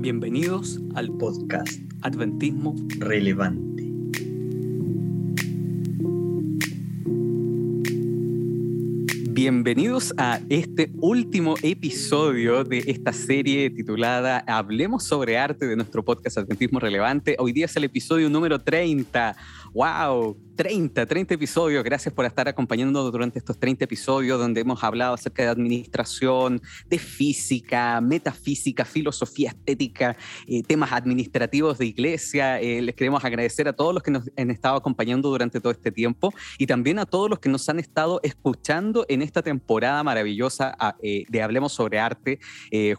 Bienvenidos al podcast Adventismo Relevante. Bienvenidos a este último episodio de esta serie titulada Hablemos sobre arte de nuestro podcast Adventismo Relevante. Hoy día es el episodio número 30. ¡Wow! 30, 30 episodios. Gracias por estar acompañándonos durante estos 30 episodios donde hemos hablado acerca de administración, de física, metafísica, filosofía estética, eh, temas administrativos de iglesia. Eh, les queremos agradecer a todos los que nos han estado acompañando durante todo este tiempo y también a todos los que nos han estado escuchando en esta temporada maravillosa eh, de Hablemos sobre Arte,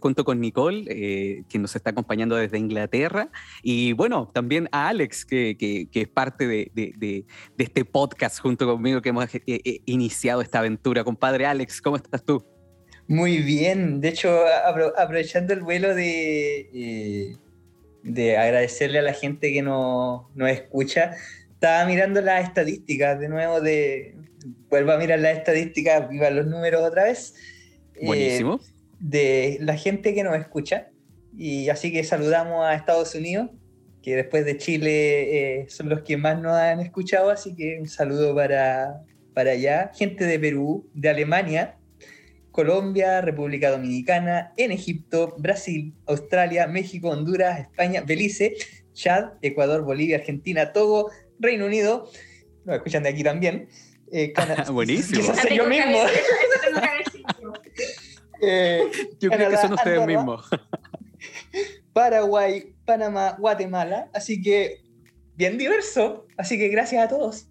junto con Nicole, que nos está acompañando desde Inglaterra, y bueno, también a Alex, que, que, es parte de este podcast junto conmigo que hemos eh, eh, iniciado esta aventura. Compadre Alex, ¿cómo estás tú? Muy bien, de hecho, aprovechando el vuelo de, eh, de agradecerle a la gente que nos, escucha, estaba mirando las estadísticas de nuevo, de vuelvo a mirar las estadísticas, viva los números otra vez. Buenísimo. de la gente que nos escucha. Y así que saludamos a Estados Unidos, que después de Chile eh, son los que más nos han escuchado, así que un saludo para, para allá. Gente de Perú, de Alemania, Colombia, República Dominicana, en Egipto, Brasil, Australia, México, Honduras, España, Belice, Chad, Ecuador, Bolivia, Argentina, Togo, Reino Unido, nos escuchan de aquí también. Eh, Buenísimo. yo mismo. Eh, yo creo que son ustedes mismos. Paraguay, Panamá, Guatemala. Así que bien diverso. Así que gracias a todos.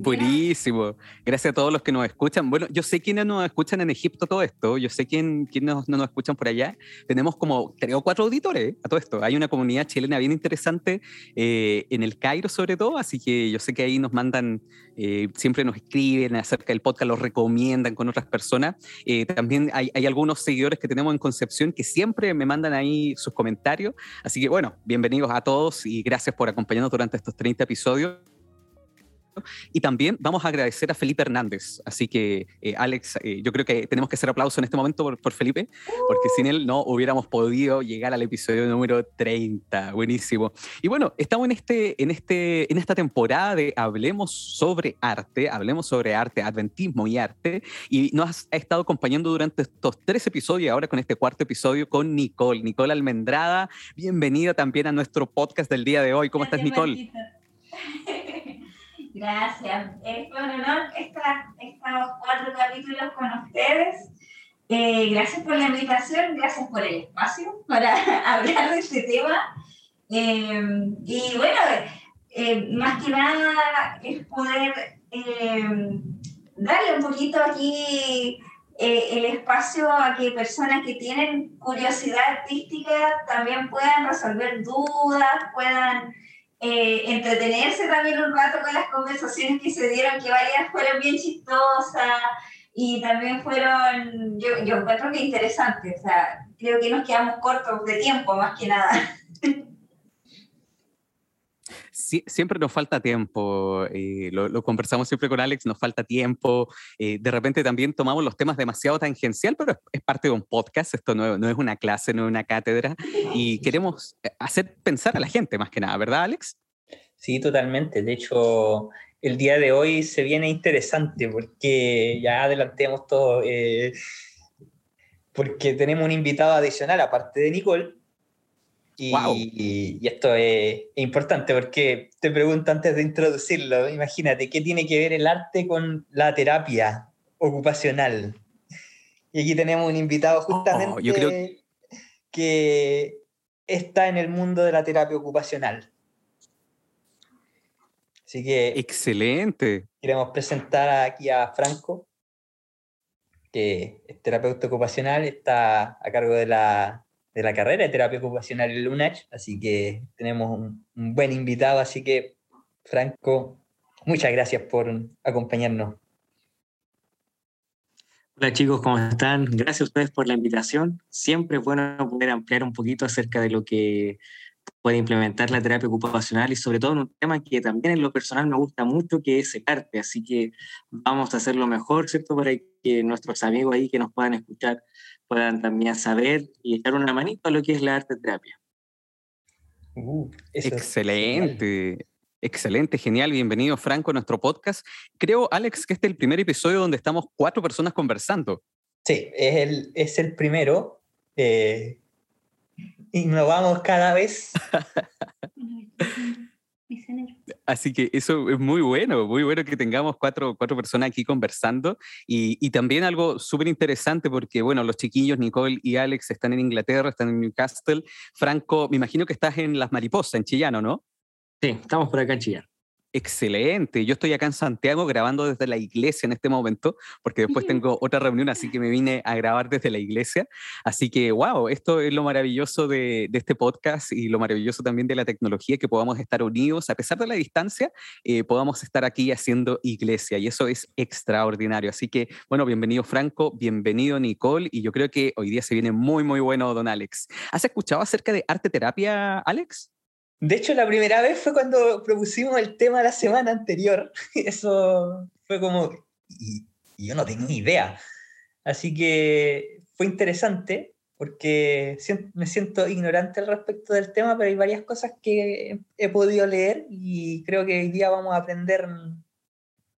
Buenísimo. Gracias a todos los que nos escuchan. Bueno, yo sé quiénes nos escuchan en Egipto todo esto. Yo sé quién, quiénes no nos escuchan por allá. Tenemos como tres o cuatro auditores a todo esto. Hay una comunidad chilena bien interesante eh, en el Cairo sobre todo, así que yo sé que ahí nos mandan, eh, siempre nos escriben acerca del podcast, los recomiendan con otras personas. Eh, también hay, hay algunos seguidores que tenemos en Concepción que siempre me mandan ahí sus comentarios. Así que bueno, bienvenidos a todos y gracias por acompañarnos durante estos 30 episodios. Y también vamos a agradecer a Felipe Hernández. Así que, eh, Alex, eh, yo creo que tenemos que hacer aplauso en este momento por, Felipe, porque sin él no hubiéramos podido llegar al episodio número 30. Buenísimo. Y bueno, estamos en, este, en, este, en esta temporada de Hablemos sobre arte, Hablemos sobre arte, Adventismo y arte. Y nos ha estado acompañando durante estos tres episodios y ahora con este cuarto episodio con Nicole. Nicole Almendrada, bienvenida también a nuestro podcast del día de hoy. ¿Cómo estás, Nicole? Gracias. Es un honor estar estos cuatro capítulos con ustedes. Eh, gracias por la invitación, gracias por el espacio para hablar de este tema. Eh, y bueno, eh, más que nada es poder darle un poquito aquí el espacio a que personas que tienen curiosidad artística también puedan resolver dudas, puedan eh, entretenerse también un rato con las conversaciones que se dieron, que varias fueron bien chistosas y también fueron, yo, yo encuentro que interesantes, o sea, creo que nos quedamos cortos de tiempo más que nada. siempre nos falta tiempo, eh, lo, conversamos siempre con Alex, nos falta tiempo, eh, de repente también tomamos los temas demasiado tangencial, pero es, parte de un podcast, esto no, no, es una clase, no es una cátedra, y queremos eh, hacer pensar a la gente más que nada, ¿verdad Alex? Sí, totalmente. De hecho, el día de hoy se viene interesante porque ya adelantemos todo, porque tenemos un invitado adicional, aparte de Nicole, y, esto es, importante porque te pregunto antes de introducirlo, imagínate, ¿qué tiene que ver el arte con la terapia ocupacional? Y aquí tenemos un invitado oh, justamente que está en el mundo de la terapia ocupacional. Así que... Excelente. Queremos presentar aquí a Franco, que es terapeuta ocupacional, está a cargo de la de la carrera de terapia ocupacional en UNACH, así que tenemos un, buen invitado, así que Franco, muchas gracias por acompañarnos. Hola chicos, ¿cómo están? Gracias a ustedes por la invitación. Siempre es bueno poder ampliar un poquito acerca de lo que puede implementar la terapia ocupacional y sobre todo en un tema que también en lo personal me gusta mucho, que es el arte. Así que vamos a hacer lo mejor, ¿cierto? Para que nuestros amigos ahí que nos puedan escuchar puedan también saber y echar una manito a lo que es la arte terapia. Uh, Excelente. Excelente, genial. Bienvenido, Franco, a nuestro podcast. Creo, Alex, que este es el primer episodio donde estamos cuatro personas conversando. Sí, es el, es el primero. Eh, innovamos cada vez. Así que eso es muy bueno, muy bueno que tengamos cuatro, cuatro personas aquí conversando y, y también algo súper interesante porque, bueno, los chiquillos, Nicole y Alex, están en Inglaterra, están en Newcastle. Franco, me imagino que estás en Las Mariposas, en Chillano, ¿no? Sí, estamos por acá en Chillano. Excelente. Yo estoy acá en Santiago grabando desde la iglesia en este momento, porque después tengo otra reunión, así que me vine a grabar desde la iglesia. Así que, wow, esto es lo maravilloso de, este podcast y lo maravilloso también de la tecnología, que podamos estar unidos, a pesar de la distancia, eh, podamos estar aquí haciendo iglesia, y eso es extraordinario. Así que, bueno, bienvenido Franco, bienvenido Nicole, y yo creo que hoy día se viene muy, muy bueno, don Alex. ¿Has escuchado acerca de arte terapia, Alex? De hecho, la primera vez fue cuando propusimos el tema la semana anterior. Eso fue como, y, yo no tenía ni idea. Así que fue interesante porque me siento ignorante al respecto del tema, pero hay varias cosas que he podido leer y creo que hoy día vamos a aprender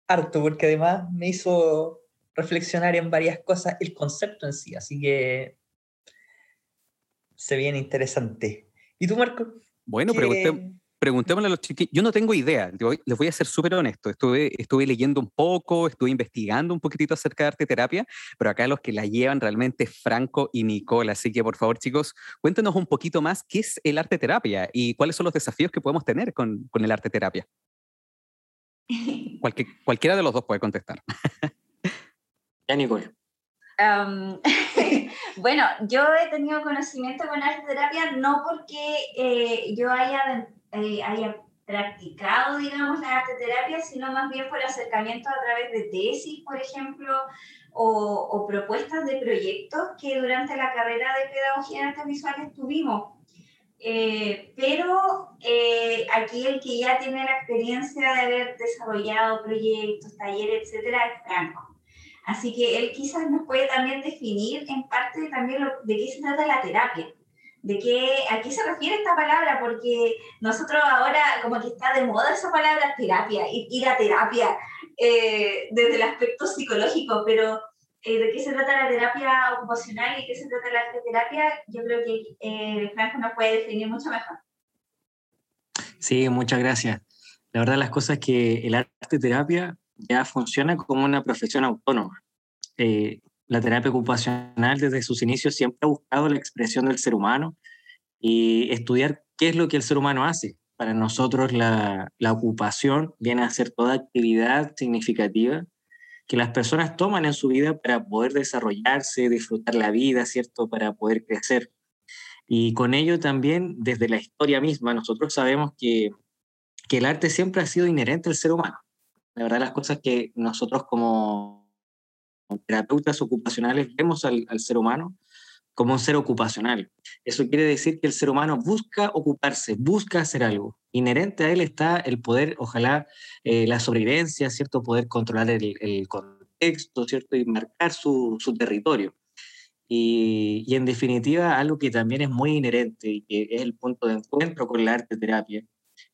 harto, porque además me hizo reflexionar en varias cosas el concepto en sí, así que se viene interesante. ¿Y tú, Marco? Bueno, preguntémosle a los chiquillos. Yo no tengo idea, les voy a ser súper honesto. Estuve, estuve leyendo un poco, estuve investigando un poquitito acerca de arte terapia, pero acá los que la llevan realmente es Franco y Nicole. Así que, por favor, chicos, cuéntenos un poquito más qué es el arte terapia y cuáles son los desafíos que podemos tener con, con el arte terapia. cualquiera de los dos puede contestar. ya, Nicole. bueno, yo he tenido conocimiento con arte terapia no porque eh, yo haya, eh, haya practicado, digamos, la arte terapia, sino más bien por acercamiento a través de tesis, por ejemplo, o, propuestas de proyectos que durante la carrera de pedagogía en artes visuales tuvimos. Eh, pero aquí el que ya tiene la experiencia de haber desarrollado proyectos, talleres, etcétera, es Franco. Así que él quizás nos puede también definir en parte también de qué se trata la terapia, de qué, a qué se refiere esta palabra, porque nosotros ahora como que está de moda esa palabra terapia, ir, a terapia eh, desde el aspecto psicológico, pero eh, de qué se trata la terapia ocupacional y qué se trata la terapia, yo creo que eh, Franco nos puede definir mucho mejor. Sí, muchas gracias. La verdad las cosas que el arte terapia ya funciona como una profesión autónoma. Eh, la terapia ocupacional desde sus inicios siempre ha buscado la expresión del ser humano y estudiar qué es lo que el ser humano hace. Para nosotros la, la ocupación viene a ser toda actividad significativa que las personas toman en su vida para poder desarrollarse, disfrutar la vida, ¿cierto? Para poder crecer. Y con ello también, desde la historia misma, nosotros sabemos que, que el arte siempre ha sido inherente al ser humano. La verdad, las cosas que nosotros como terapeutas ocupacionales vemos al, ser humano como un ser ocupacional. Eso quiere decir que el ser humano busca ocuparse, busca hacer algo. Inherente a él está el poder, ojalá, eh, la sobrevivencia, ¿cierto? Poder controlar el, contexto, ¿cierto? Y marcar su, su territorio. Y, y, en definitiva, algo que también es muy inherente y que es el punto de encuentro con la arte terapia,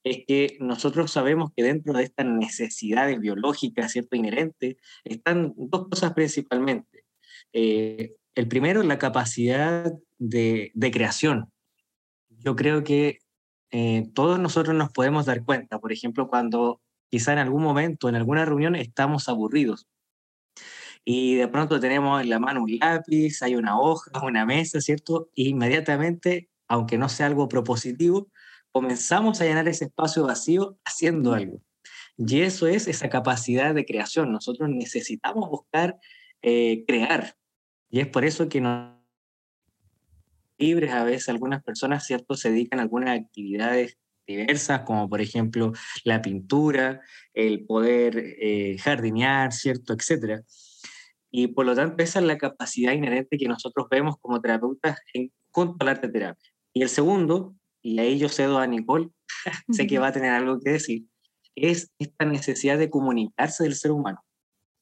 es que nosotros sabemos que dentro de estas necesidades biológicas, ¿cierto? Inherentes, están dos cosas principalmente. Eh, el primero la capacidad de, creación. Yo creo que eh, todos nosotros nos podemos dar cuenta, por ejemplo, cuando quizá en algún momento, en alguna reunión, estamos aburridos. Y de pronto tenemos en la mano un lápiz, hay una hoja, una mesa, ¿cierto? E inmediatamente, aunque no sea algo propositivo, comenzamos a llenar ese espacio vacío haciendo algo. Y eso es esa capacidad de creación. Nosotros necesitamos buscar eh, crear. Y es por eso que nos libres a veces algunas personas, ¿cierto?, se dedican a algunas actividades diversas, como por ejemplo la pintura, el poder eh, jardinear, ¿cierto?, etcétera. Y por lo tanto, esa es la capacidad inherente que nosotros vemos como terapeutas en, junto al arte terapia. Y el segundo y ahí yo cedo a Nicole, sé que va a tener algo que decir, es esta necesidad de comunicarse del ser humano.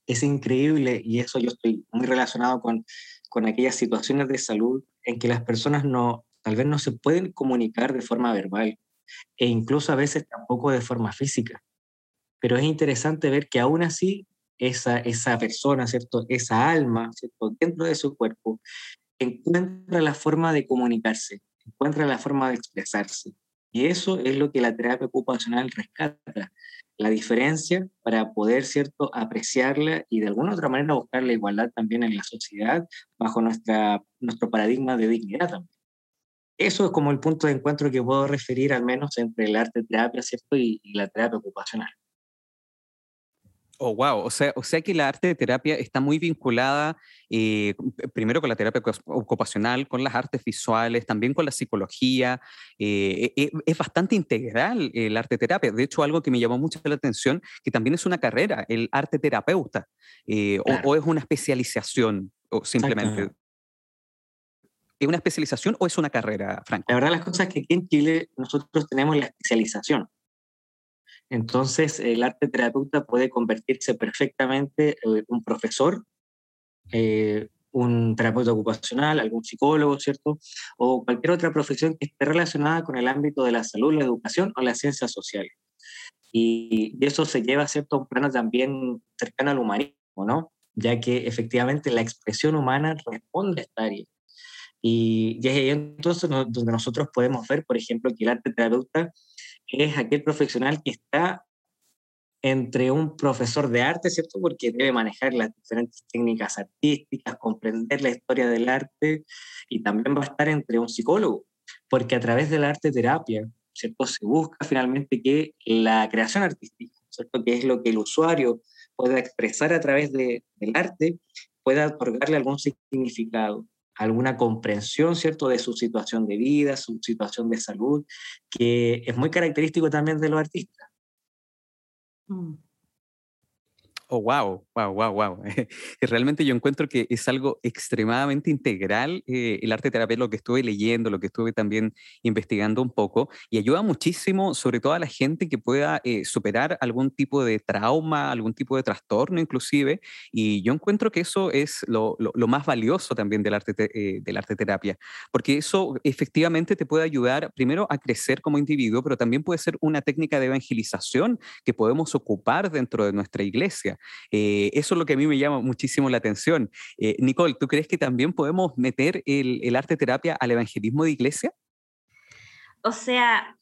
Es increíble y eso yo estoy muy relacionado con, con aquellas situaciones de salud en que las personas no, tal vez no se pueden comunicar de forma verbal e incluso a veces tampoco de forma física. Pero es interesante ver que aún así esa, esa persona, ¿cierto? esa alma ¿cierto? dentro de su cuerpo encuentra la forma de comunicarse, encuentra la forma de expresarse. Y eso es lo que la terapia ocupacional rescata, la diferencia para poder, ¿cierto?, apreciarla y de alguna otra manera buscar la igualdad también en la sociedad bajo nuestra, nuestro paradigma de dignidad también. Eso es como el punto de encuentro que puedo referir al menos entre el arte terapia, ¿cierto?, y la terapia ocupacional. Oh, wow. O sea, o sea que la arte de terapia está muy vinculada eh, primero con la terapia ocupacional, con las artes visuales, también con la psicología. Eh, e, e, es bastante integral el arte terapia. De hecho, algo que me llamó mucho la atención, que también es una carrera, el arte terapeuta, eh, o, es una especialización, o simplemente. ¿Es una especialización o es una carrera, Franco? La verdad, las cosas es que aquí en Chile nosotros tenemos la especialización. Entonces, el arte terapeuta puede convertirse perfectamente en eh, un profesor, eh, un terapeuta ocupacional, algún psicólogo, ¿cierto? O cualquier otra profesión que esté relacionada con el ámbito de la salud, la educación o las ciencias sociales. Y, eso se lleva, ¿cierto?, a un plano también cercano al humanismo, ¿no? Ya que efectivamente la expresión humana responde a esta área. Y, y es ahí entonces donde nosotros podemos ver, por ejemplo, que el arte terapeuta es aquel profesional que está entre un profesor de arte, ¿cierto? Porque debe manejar las diferentes técnicas artísticas, comprender la historia del arte y también va a estar entre un psicólogo, porque a través de la arte terapia, ¿cierto? Se busca finalmente que la creación artística, ¿cierto? Que es lo que el usuario pueda expresar a través de, del arte, pueda otorgarle algún significado alguna comprensión, ¿cierto?, de su situación de vida, su situación de salud, que es muy característico también de los artistas. Mm. Oh, wow, wow, wow, wow. Realmente yo encuentro que es algo extremadamente integral eh, el arte terapia, lo que estuve leyendo, lo que estuve también investigando un poco, y ayuda muchísimo, sobre todo a la gente que pueda eh, superar algún tipo de trauma, algún tipo de trastorno inclusive, y yo encuentro que eso es lo, más valioso también del arte, eh, del arte terapia, porque eso efectivamente te puede ayudar primero a crecer como individuo, pero también puede ser una técnica de evangelización que podemos ocupar dentro de nuestra iglesia. Eh, eso es lo que a mí me llama muchísimo la atención. Eh, Nicole, ¿tú crees que también podemos meter el, arte terapia al evangelismo de iglesia? O sea,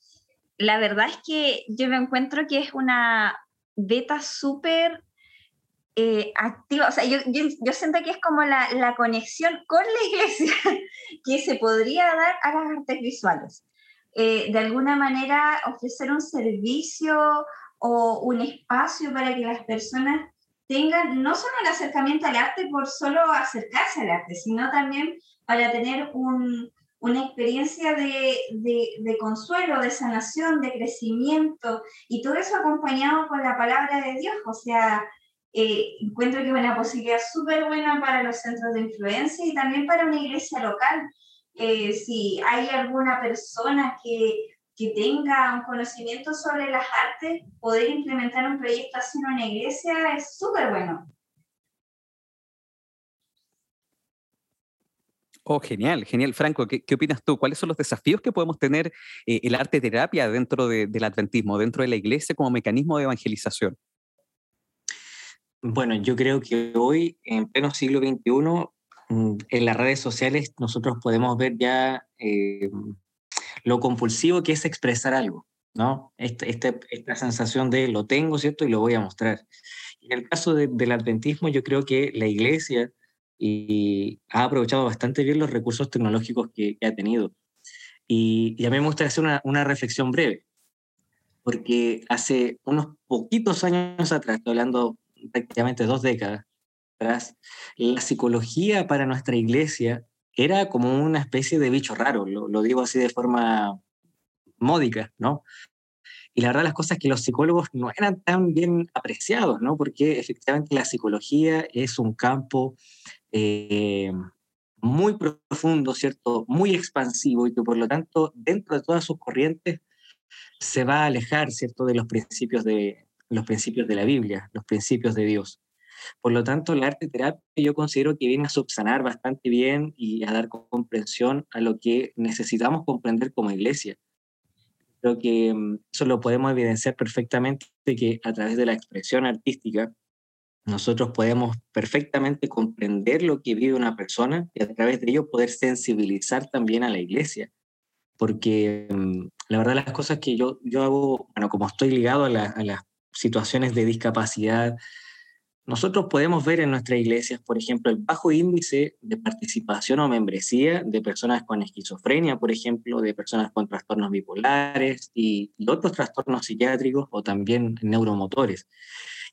la verdad es que yo me encuentro que es una beta súper eh, activa, o sea, yo, siento que es como la, conexión con la iglesia que se podría dar a las artes visuales. de alguna manera ofrecer un servicio o un espacio para que las personas tengan no solo el acercamiento al arte por solo acercarse al arte, sino también para tener un, una experiencia de, de, consuelo, de sanación, de crecimiento, y todo eso acompañado con la palabra de Dios. O sea, eh, encuentro que es una posibilidad súper buena para los centros de influencia y también para una iglesia local. Eh, si hay alguna persona que que tenga un conocimiento sobre las artes, poder implementar un proyecto así en una iglesia es súper bueno. Oh, genial, genial. Franco, ¿qué, opinas tú? ¿Cuáles son los desafíos que podemos tener eh, el arte terapia dentro del adventismo, dentro de la iglesia como mecanismo de evangelización? Bueno, yo creo que hoy, en pleno siglo XXI, mm, en las redes sociales nosotros podemos ver ya eh, lo compulsivo que es expresar algo, ¿no? Esta, este, esta sensación de lo tengo, ¿cierto? Y lo voy a mostrar. En el caso del adventismo, yo creo que la iglesia ha aprovechado bastante bien los recursos tecnológicos que, ha tenido. Y, y, a mí me gustaría hacer una, una, reflexión breve, porque hace unos poquitos años atrás, estoy hablando prácticamente dos décadas atrás, la psicología para nuestra iglesia era como una especie de bicho raro, lo, digo así de forma módica, ¿no? Y la verdad las cosas es que los psicólogos no eran tan bien apreciados, ¿no? Porque efectivamente la psicología es un campo eh, muy profundo, ¿cierto? Muy expansivo y que por lo tanto dentro de todas sus corrientes se va a alejar, ¿cierto? De los principios de, los principios de la Biblia, los principios de Dios. Por lo tanto, la arte terapia yo considero que viene a subsanar bastante bien y a dar comprensión a lo que necesitamos comprender como iglesia. Creo que mm, eso lo podemos evidenciar perfectamente que a través de la expresión artística nosotros podemos perfectamente comprender lo que vive una persona y a través de ello poder sensibilizar también a la iglesia. Porque mm, la verdad las cosas que yo, yo hago, bueno, como estoy ligado a, a las situaciones de discapacidad, nosotros podemos ver en nuestras iglesias, por ejemplo, el bajo índice de participación o membresía de personas con esquizofrenia, por ejemplo, de personas con trastornos bipolares y, otros trastornos psiquiátricos o también neuromotores.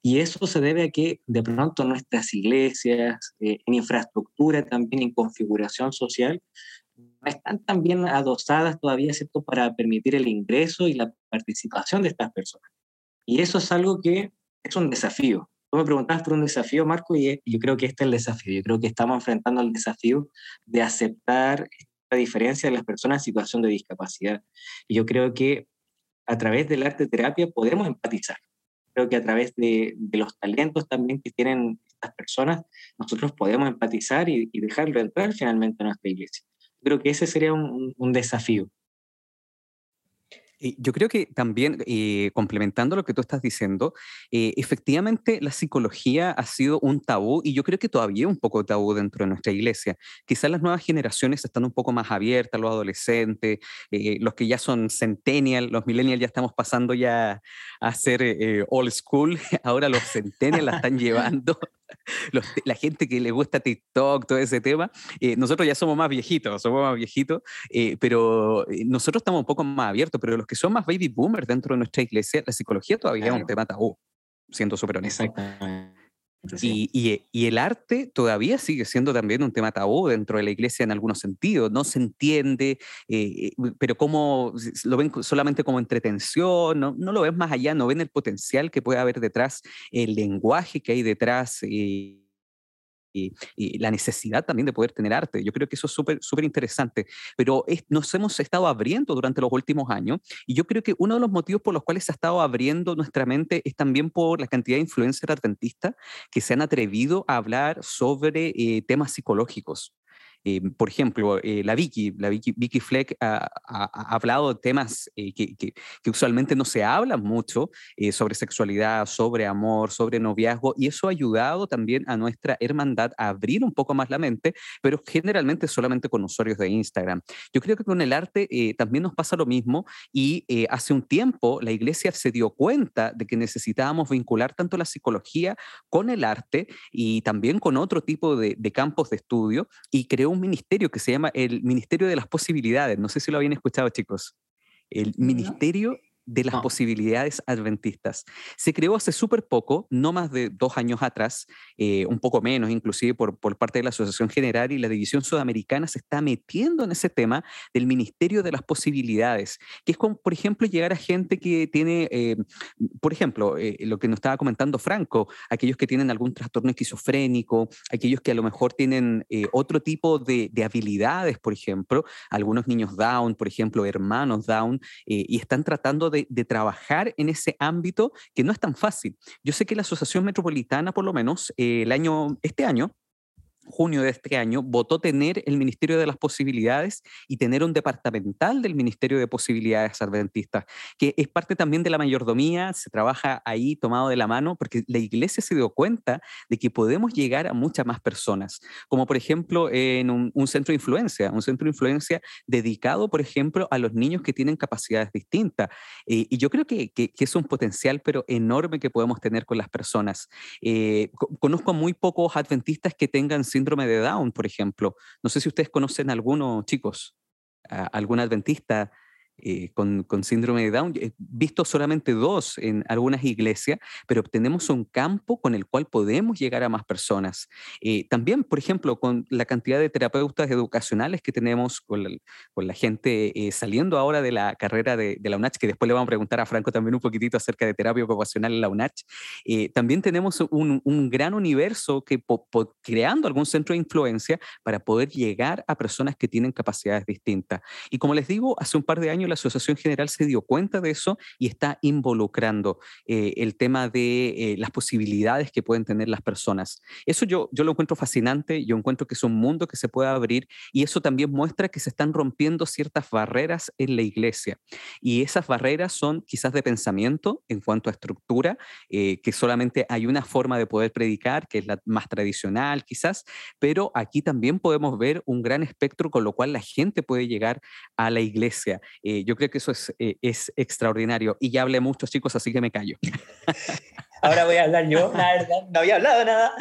Y eso se debe a que de pronto nuestras iglesias, eh, en infraestructura, también en configuración social, están tan bien adosadas todavía, ¿cierto?, para permitir el ingreso y la participación de estas personas. Y eso es algo que es un desafío. Tú me preguntabas por un desafío, Marco, y yo creo que este es el desafío. Yo creo que estamos enfrentando el desafío de aceptar la diferencia de las personas en situación de discapacidad. Y yo creo que a través del arte terapia podemos empatizar. Creo que a través de, los talentos también que tienen estas personas, nosotros podemos empatizar y, dejarlo entrar finalmente en nuestra iglesia. Creo que ese sería un desafío. Yo creo que también, eh, complementando lo que tú estás diciendo, eh, efectivamente la psicología ha sido un tabú y yo creo que todavía un poco tabú dentro de nuestra iglesia. Quizás las nuevas generaciones están un poco más abiertas, los adolescentes, eh, los que ya son centennial, los millennials ya estamos pasando ya a ser old school, ahora los centennials la están llevando la gente que le gusta TikTok, todo ese tema, eh, nosotros ya somos más viejitos, somos más viejitos, eh, pero eh, nosotros estamos un poco más abiertos, pero los que son más baby boomers dentro de nuestra iglesia, la psicología todavía es un tema tabú, siendo súper honesto. Exactamente. Y, y, el arte todavía sigue siendo también un tema tabú dentro de la iglesia en algunos sentidos. No se entiende, eh, pero como lo ven solamente como entretención, no, no, lo ven más allá, no ven el potencial que puede haber detrás, el lenguaje que hay detrás. Eh, y, la necesidad también de poder tener arte. Yo creo que eso es súper súper interesante, pero nos hemos estado abriendo durante los últimos años y yo creo que uno de los motivos por los cuales se ha estado abriendo nuestra mente es también por la cantidad de influencers adventistas que se han atrevido a hablar sobre eh, temas psicológicos. Eh, por ejemplo, eh, la Vicky, la Vicky, Vicky Fleck ha, hablado de temas eh, que, que, usualmente no se hablan mucho, sobre sexualidad, sobre amor, sobre noviazgo, y eso ha ayudado también a nuestra hermandad a abrir un poco más la mente, pero generalmente solamente con usuarios de Instagram. Yo creo que con el arte también nos pasa lo mismo y hace un tiempo la iglesia se dio cuenta de que necesitábamos vincular tanto la psicología con el arte y también con otro tipo de, de campos de estudio y creó un ministerio que se llama el Ministerio de las Posibilidades. No sé si lo habían escuchado, chicos. El Ministerio de las posibilidades adventistas. Se creó hace súper poco, no más de dos años atrás, eh, un poco menos inclusive por, por, parte de la Asociación General y la División Sudamericana se está metiendo en ese tema del Ministerio de las Posibilidades, que es como, por ejemplo, llegar a gente que tiene, eh, por ejemplo, eh, lo que nos estaba comentando Franco, aquellos que tienen algún trastorno esquizofrénico, aquellos que a lo mejor tienen otro tipo de, de, habilidades, por ejemplo, algunos niños Down, por ejemplo, hermanos Down, y están tratando de de, trabajar en ese ámbito que no es tan fácil. Yo sé que la Asociación Metropolitana, por lo menos, eh, el año, este año, junio de este año, votó tener el Ministerio de las Posibilidades y tener un departamental del Ministerio de Posibilidades Adventistas, que es parte también de la mayordomía, se trabaja ahí tomado de la mano, porque la iglesia se dio cuenta de que podemos llegar a muchas más personas, como por ejemplo en un, centro de influencia, un centro de influencia dedicado, por ejemplo, a los niños que tienen capacidades distintas. Eh, y yo creo que, que, es un potencial, pero enorme que podemos tener con las personas. Eh, conozco muy pocos adventistas que tengan síndrome de Down, por ejemplo. No sé si ustedes conocen alguno, chicos, algún adventista eh, con, síndrome de Down. He visto solamente dos en algunas iglesias, pero tenemos un campo con el cual podemos llegar a más personas. Eh, también, por ejemplo, con la cantidad de terapeutas educacionales que tenemos con la, gente eh, saliendo ahora de la carrera de, la UNACH, que después le vamos a preguntar a Franco también un poquitito acerca de terapia ocupacional en la UNACH, también tenemos un, gran universo que creando algún centro de influencia para poder llegar a personas que tienen capacidades distintas. Y como les digo, hace un par de años la Asociación General se dio cuenta de eso y está involucrando eh, el tema de eh, las posibilidades que pueden tener las personas. Eso yo, yo lo encuentro fascinante, yo encuentro que es un mundo que se puede abrir y eso también muestra que se están rompiendo ciertas barreras en la iglesia. Y esas barreras son quizás de pensamiento en cuanto a estructura, eh, que solamente hay una forma de poder predicar, que es la más tradicional quizás, pero aquí también podemos ver un gran espectro con lo cual la gente puede llegar a la iglesia yo creo que eso es, eh, es extraordinario. Y ya hablé mucho, chicos, así que me callo. Ahora voy a hablar yo, la verdad, no había hablado nada,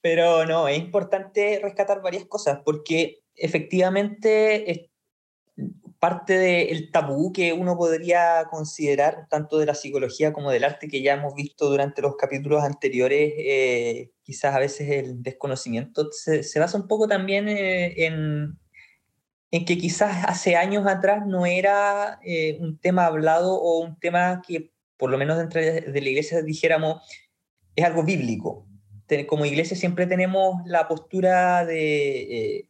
pero no, es importante rescatar varias cosas, porque efectivamente es parte del tabú que uno podría considerar, tanto de la psicología como del arte, que ya hemos visto durante los capítulos anteriores, eh, quizás a veces el desconocimiento se, se basa un poco también eh, en en que quizás hace años atrás no era eh, un tema hablado o un tema que, por lo menos dentro de la iglesia, dijéramos, es algo bíblico. Como iglesia siempre tenemos la postura de eh,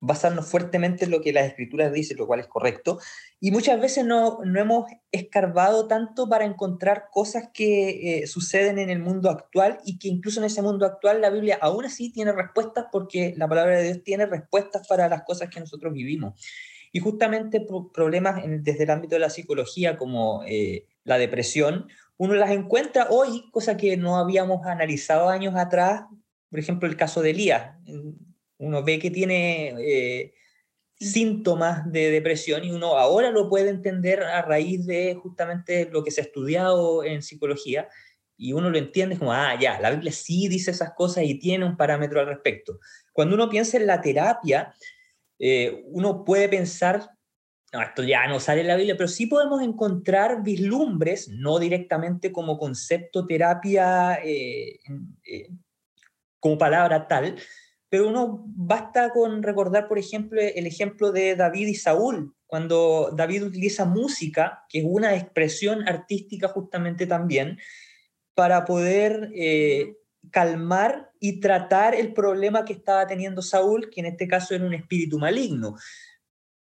basarnos fuertemente en lo que las escrituras dicen, lo cual es correcto, y muchas veces no, no hemos escarbado tanto para encontrar cosas que eh, suceden en el mundo actual y que incluso en ese mundo actual la Biblia aún así tiene respuestas porque la palabra de Dios tiene respuestas para las cosas que nosotros vivimos. Y justamente problemas desde el ámbito de la psicología como eh, la depresión, uno las encuentra hoy, cosa que no habíamos analizado años atrás, por ejemplo el caso de Elías uno ve que tiene eh, síntomas de depresión y uno ahora lo puede entender a raíz de justamente lo que se ha estudiado en psicología y uno lo entiende como, ah, ya, la Biblia sí dice esas cosas y tiene un parámetro al respecto. Cuando uno piensa en la terapia, eh, uno puede pensar, no, esto ya no sale en la Biblia, pero sí podemos encontrar vislumbres, no directamente como concepto terapia, eh, como palabra tal, pero uno basta con recordar, por ejemplo, el ejemplo de David y Saúl, cuando David utiliza música, que es una expresión artística justamente también, para poder eh, calmar y tratar el problema que estaba teniendo Saúl, que en este caso era un espíritu maligno.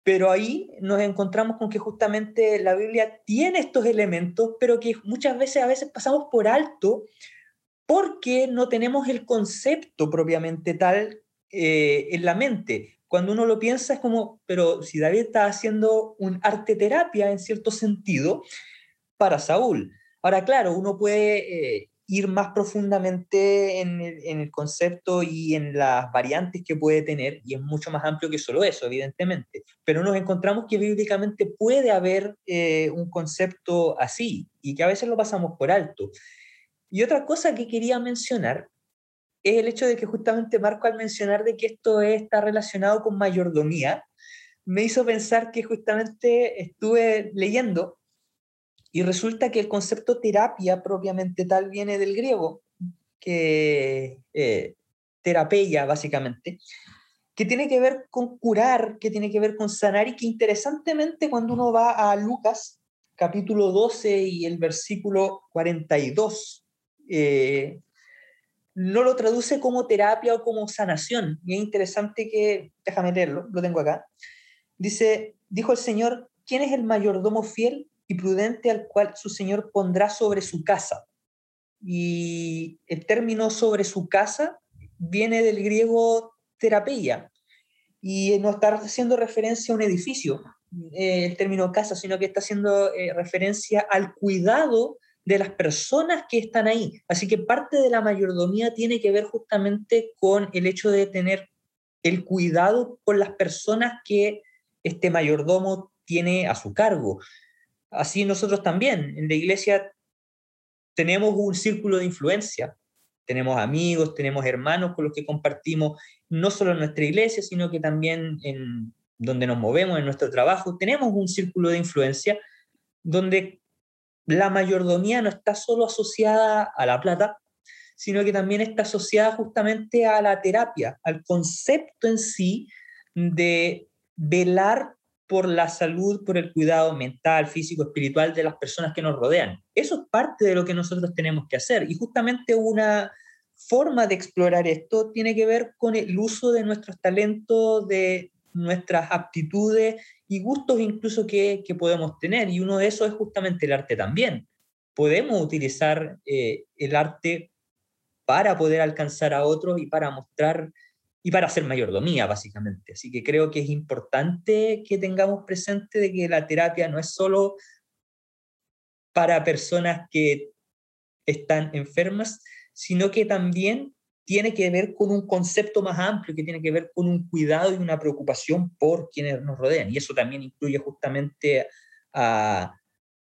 Pero ahí nos encontramos con que justamente la Biblia tiene estos elementos, pero que muchas veces a veces pasamos por alto porque no tenemos el concepto propiamente tal eh, en la mente. Cuando uno lo piensa es como, pero si David está haciendo un arte terapia en cierto sentido para Saúl. Ahora, claro, uno puede eh, ir más profundamente en el, concepto y en las variantes que puede tener, y es mucho más amplio que solo eso, evidentemente. Pero nos encontramos que bíblicamente puede haber eh, un concepto así y que a veces lo pasamos por alto. Y otra cosa que quería mencionar es el hecho de que justamente Marco al mencionar de que esto está relacionado con mayordomía, me hizo pensar que justamente estuve leyendo y resulta que el concepto terapia propiamente tal viene del griego, que eh, terapia básicamente, que tiene que ver con curar, que tiene que ver con sanar y que interesantemente cuando uno va a Lucas capítulo 12 y el versículo 42, eh, no lo traduce como terapia o como sanación. Y es interesante que, déjame leerlo, lo tengo acá. Dice, dijo el Señor, ¿quién es el mayordomo fiel y prudente al cual su Señor pondrá sobre su casa? Y el término sobre su casa viene del griego terapia y no está haciendo referencia a un edificio, eh, el término casa, sino que está haciendo eh, referencia al cuidado de las personas que están ahí. Así que parte de la mayordomía tiene que ver justamente con el hecho de tener el cuidado con las personas que este mayordomo tiene a su cargo. Así nosotros también, en la iglesia tenemos un círculo de influencia, tenemos amigos, tenemos hermanos con los que compartimos, no solo en nuestra iglesia, sino que también en donde nos movemos en nuestro trabajo, tenemos un círculo de influencia donde la mayordomía no está solo asociada a la plata, sino que también está asociada justamente a la terapia, al concepto en sí de velar por la salud, por el cuidado mental, físico, espiritual de las personas que nos rodean. Eso es parte de lo que nosotros tenemos que hacer. Y justamente una forma de explorar esto tiene que ver con el uso de nuestros talentos, de nuestras aptitudes y gustos incluso que, podemos tener. Y uno de esos es justamente el arte también. Podemos utilizar eh, el arte para poder alcanzar a otros y para mostrar y para hacer mayordomía, básicamente. Así que creo que es importante que tengamos presente de que la terapia no es solo para personas que están enfermas, sino que también tiene que ver con un concepto más amplio, que tiene que ver con un cuidado y una preocupación por quienes nos rodean. Y eso también incluye justamente a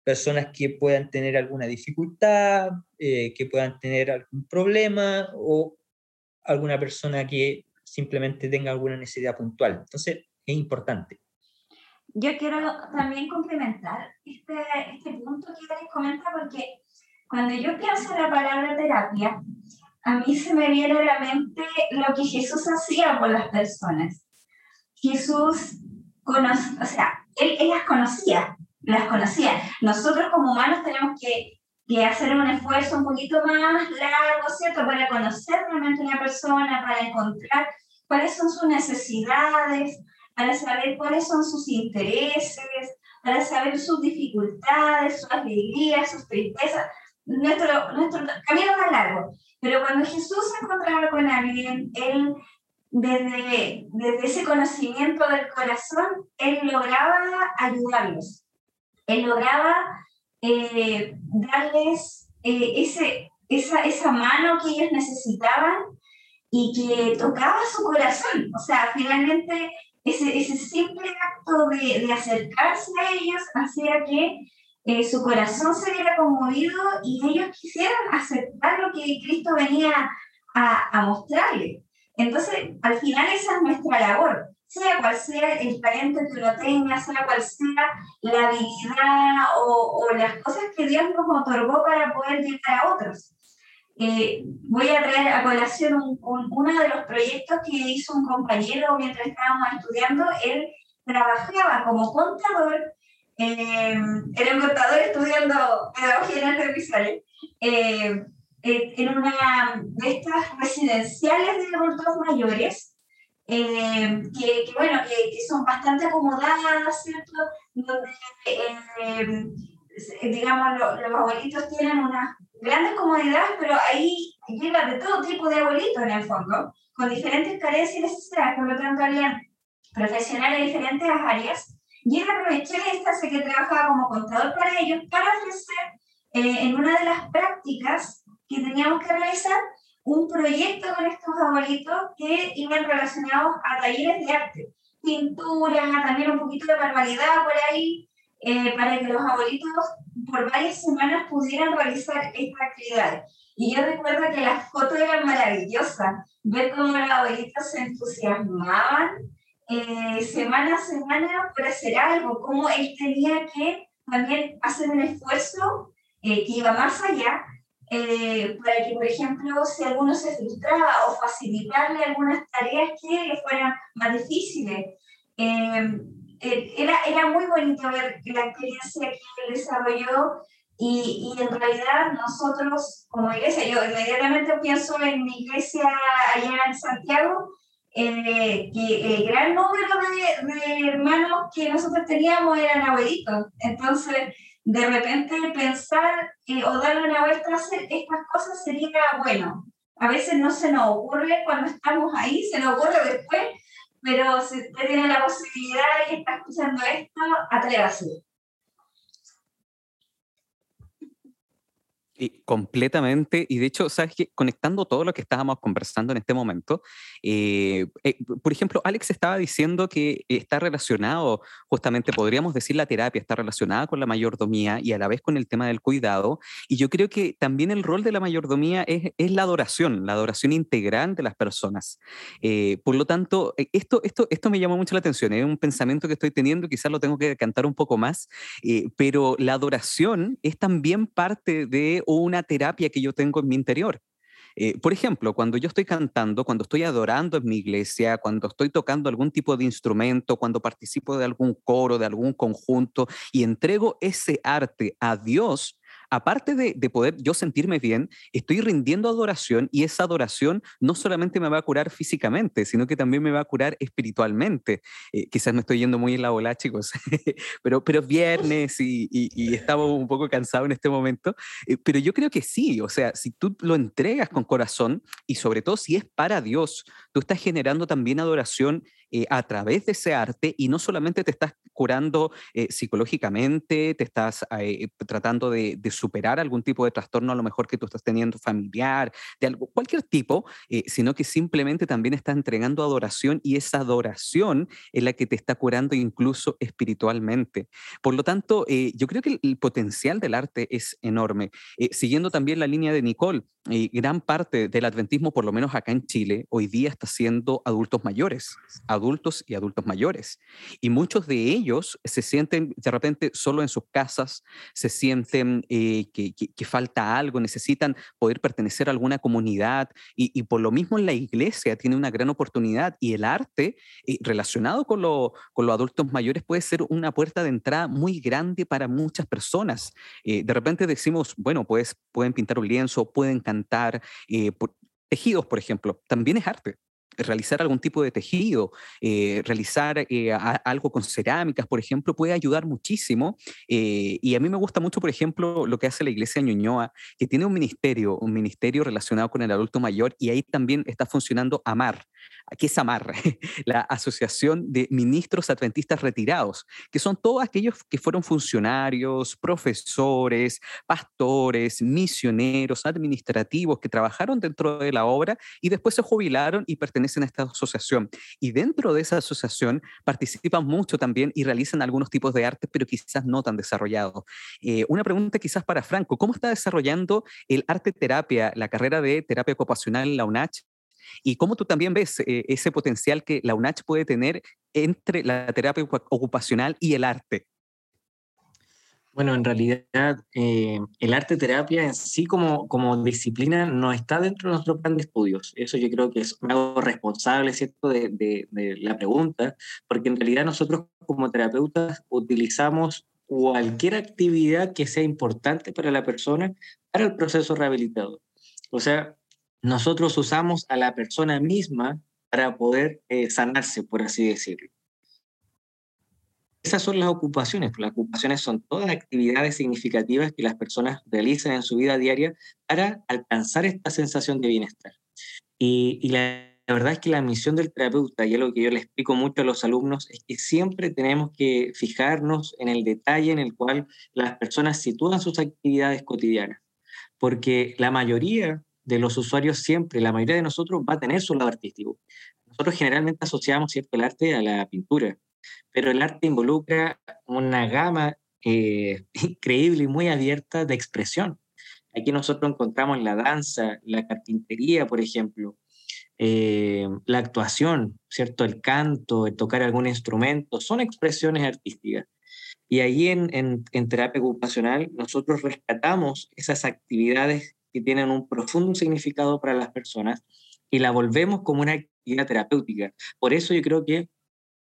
personas que puedan tener alguna dificultad, eh, que puedan tener algún problema o alguna persona que simplemente tenga alguna necesidad puntual. Entonces, es importante. Yo quiero también complementar este, este punto que les comenta porque cuando yo pienso en la palabra terapia, a mí se me viene a la mente lo que Jesús hacía por las personas. Jesús, conoce, o sea, él, él las conocía, las conocía. Nosotros como humanos tenemos que que hacer un esfuerzo un poquito más largo, ¿cierto? Para conocer realmente una persona, para encontrar cuáles son sus necesidades, para saber cuáles son sus intereses, para saber sus dificultades, sus alegrías, sus tristezas. Nuestro, nuestro camino es largo. Pero cuando Jesús se encontraba con alguien, él, desde, desde ese conocimiento del corazón, él lograba ayudarlos. Él lograba eh, darles eh, ese, esa, esa mano que ellos necesitaban y que tocaba su corazón. O sea, finalmente ese, ese simple acto de, de acercarse a ellos hacía que su corazón se viera conmovido y ellos quisieran aceptar lo que Cristo venía a, a mostrarles. Entonces, al final esa es nuestra labor, sea cual sea el talento que uno tenga, sea cual sea la habilidad o, o las cosas que Dios nos otorgó para poder llegar a otros. Eh, voy a traer a colación un, uno de los proyectos que hizo un compañero mientras estábamos estudiando. Él trabajaba como contador, eh, era un contador estudiando pedagogía en artes eh, en una de estas residenciales de adultos mayores eh, que, que, bueno, que, que, son bastante acomodadas, ¿cierto? Donde, eh, digamos, lo, los abuelitos tienen unas grandes comodidades, pero ahí llega de todo tipo de abuelitos en el fondo, con diferentes carencias y necesidades, por lo tanto habían profesionales de diferentes áreas, y él aprovechó esta, sé que trabajaba como contador para ellos, para ofrecer eh, en una de las prácticas que teníamos que realizar, un proyecto con estos abuelitos que iban relacionados a talleres de arte, pintura, también un poquito de manualidad por ahí, eh, para que los abuelitos por varias semanas pudieran realizar estas actividades. Y yo recuerdo que las fotos eran maravillosas, ver cómo los abuelitos se entusiasmaban eh, semana a semana por hacer algo, cómo él tenía que también hacer un esfuerzo eh, que iba más allá eh, para que, por ejemplo, si alguno se frustraba o facilitarle algunas tareas que le fueran más difíciles. Era, era muy bonito ver la experiencia que él desarrolló y, y, en realidad nosotros como iglesia, yo inmediatamente pienso en mi iglesia allá en Santiago, que el gran número de, de hermanos que nosotros teníamos eran abuelitos. Entonces, de repente pensar eh, o darle una vuelta a hacer estas cosas sería bueno. A veces no se nos ocurre cuando estamos ahí, se nos ocurre después, pero si usted tiene la posibilidad y está escuchando esto, atrévase. Y completamente, y de hecho, sabes que conectando todo lo que estábamos conversando en este momento, eh, eh, por ejemplo, Alex estaba diciendo que está relacionado, justamente podríamos decir la terapia está relacionada con la mayordomía y a la vez con el tema del cuidado, y yo creo que también el rol de la mayordomía es, es la adoración, la adoración integral de las personas. Eh, por lo tanto, esto, esto, esto me llamó mucho la atención, es un pensamiento que estoy teniendo, quizás lo tengo que cantar un poco más, pero la adoración es también parte de o una terapia que yo tengo en mi interior. Eh, por ejemplo, cuando yo estoy cantando, cuando estoy adorando en mi iglesia, cuando estoy tocando algún tipo de instrumento, cuando participo de algún coro, de algún conjunto y entrego ese arte a Dios, aparte de, poder yo sentirme bien, estoy rindiendo adoración y esa adoración no solamente me va a curar físicamente, sino que también me va a curar espiritualmente. Eh, quizás me estoy yendo muy en la ola, chicos, pero, pero viernes y, y, estaba un poco cansado en este momento, eh, pero yo creo que sí, o sea, si tú lo entregas con corazón y sobre todo si es para Dios, tú estás generando también adoración eh, a través de ese arte y no solamente te estás curando eh, psicológicamente, te estás eh, tratando de, superar algún tipo de trastorno a lo mejor que tú estás teniendo familiar, de algo, cualquier tipo, sino que simplemente también estás entregando adoración y esa adoración es la que te está curando incluso espiritualmente. Por lo tanto, yo creo que el, potencial del arte es enorme. siguiendo también la línea de Nicole, gran parte del adventismo, por lo menos acá en Chile, hoy día está siendo adultos mayores, adultos y adultos mayores. Y muchos de ellos se sienten de repente solo en sus casas, se sienten eh, que, falta algo, necesitan poder pertenecer a alguna comunidad y, por lo mismo la iglesia tiene una gran oportunidad y el arte eh, relacionado con, lo, con los adultos mayores puede ser una puerta de entrada muy grande para muchas personas. Eh, de repente decimos, bueno, pues pueden pintar un lienzo, pueden cantar, tejidos, por ejemplo, también es arte realizar algún tipo de tejido, eh, realizar eh, algo con cerámicas, por ejemplo, puede ayudar muchísimo. Eh, y a mí me gusta mucho, por ejemplo, lo que hace la Iglesia Ñuñoa, que tiene un ministerio, un ministerio relacionado con el adulto mayor, y ahí también está funcionando AMAR. ¿Qué es AMAR? la Asociación de Ministros Adventistas Retirados, que son todos aquellos que fueron funcionarios, profesores, pastores, misioneros, administrativos, que trabajaron dentro de la obra y después se jubilaron y pertenecen a esta asociación. Y dentro de esa asociación participan mucho también y realizan algunos tipos de arte, pero quizás no tan desarrollados. Eh, una pregunta quizás para Franco, ¿cómo está desarrollando el arte terapia, la carrera de terapia ocupacional en la UNACH y cómo tú también ves eh, ese potencial que la UNACH puede tener entre la terapia ocupacional y el arte. Bueno, en realidad eh, el arte terapia en sí como, como disciplina no está dentro de nuestro plan de estudios. Eso yo creo que es algo responsable, ¿cierto?, de, de, la pregunta, porque en realidad nosotros como terapeutas utilizamos cualquier actividad que sea importante para la persona para el proceso rehabilitador. O sea, nosotros usamos a la persona misma para poder eh, sanarse, por así decirlo. Esas son las ocupaciones. Las ocupaciones son todas actividades significativas que las personas realizan en su vida diaria para alcanzar esta sensación de bienestar. Y, la, verdad es que la misión del terapeuta, y es lo que yo le explico mucho a los alumnos, es que siempre tenemos que fijarnos en el detalle en el cual las personas sitúan sus actividades cotidianas. Porque la mayoría de los usuarios siempre, la mayoría de nosotros va a tener su lado artístico. Nosotros generalmente asociamos ¿cierto? el arte a la pintura, pero el arte involucra una gama eh, increíble y muy abierta de expresión. Aquí nosotros encontramos la danza, la carpintería, por ejemplo, eh, la actuación, ¿cierto? El canto, el tocar algún instrumento, son expresiones artísticas. Y ahí en, en, en terapia ocupacional nosotros rescatamos esas actividades que tienen un profundo significado para las personas y la volvemos como una actividad terapéutica. Por eso yo creo que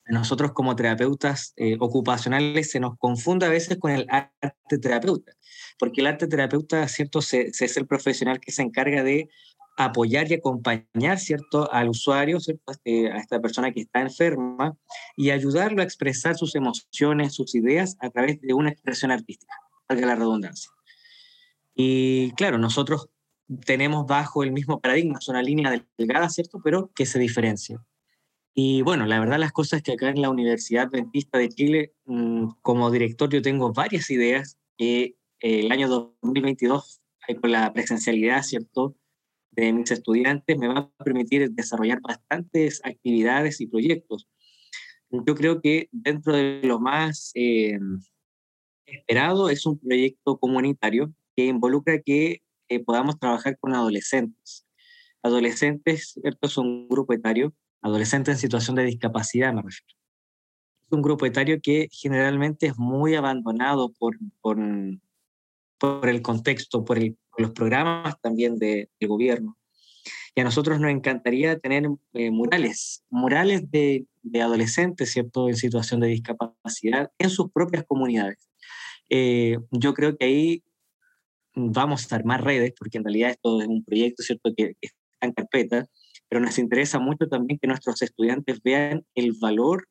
nosotros como terapeutas eh, ocupacionales se nos confunde a veces con el arte terapeuta, porque el arte terapeuta, ¿cierto?, se, es el profesional que se encarga de apoyar y acompañar, ¿cierto?, al usuario, ¿cierto? Este, a esta persona que está enferma y ayudarlo a expresar sus emociones, sus ideas a través de una expresión artística, valga la redundancia. Y claro, nosotros tenemos bajo el mismo paradigma, es una línea delgada, ¿cierto? Pero que se diferencia. Y bueno, la verdad las cosas que acá en la Universidad Adventista de Chile, mm, como director yo tengo varias ideas. que el año 2022 con la presencialidad, ¿cierto?, de mis estudiantes, me va a permitir desarrollar bastantes actividades y proyectos. Yo creo que dentro de lo más eh, esperado es un proyecto comunitario que involucra que eh, podamos trabajar con adolescentes. Adolescentes, ¿cierto? Es un grupo etario, adolescentes en situación de discapacidad, me refiero. Es un grupo etario que generalmente es muy abandonado por, por, por el contexto, por, los programas también de, del gobierno. Y a nosotros nos encantaría tener eh, murales, murales de, de, adolescentes, ¿cierto?, en situación de discapacidad en sus propias comunidades. Eh, yo creo que ahí vamos a armar redes, porque en realidad esto es un proyecto, ¿cierto?, que, que está en carpeta, pero nos interesa mucho también que nuestros estudiantes vean el valor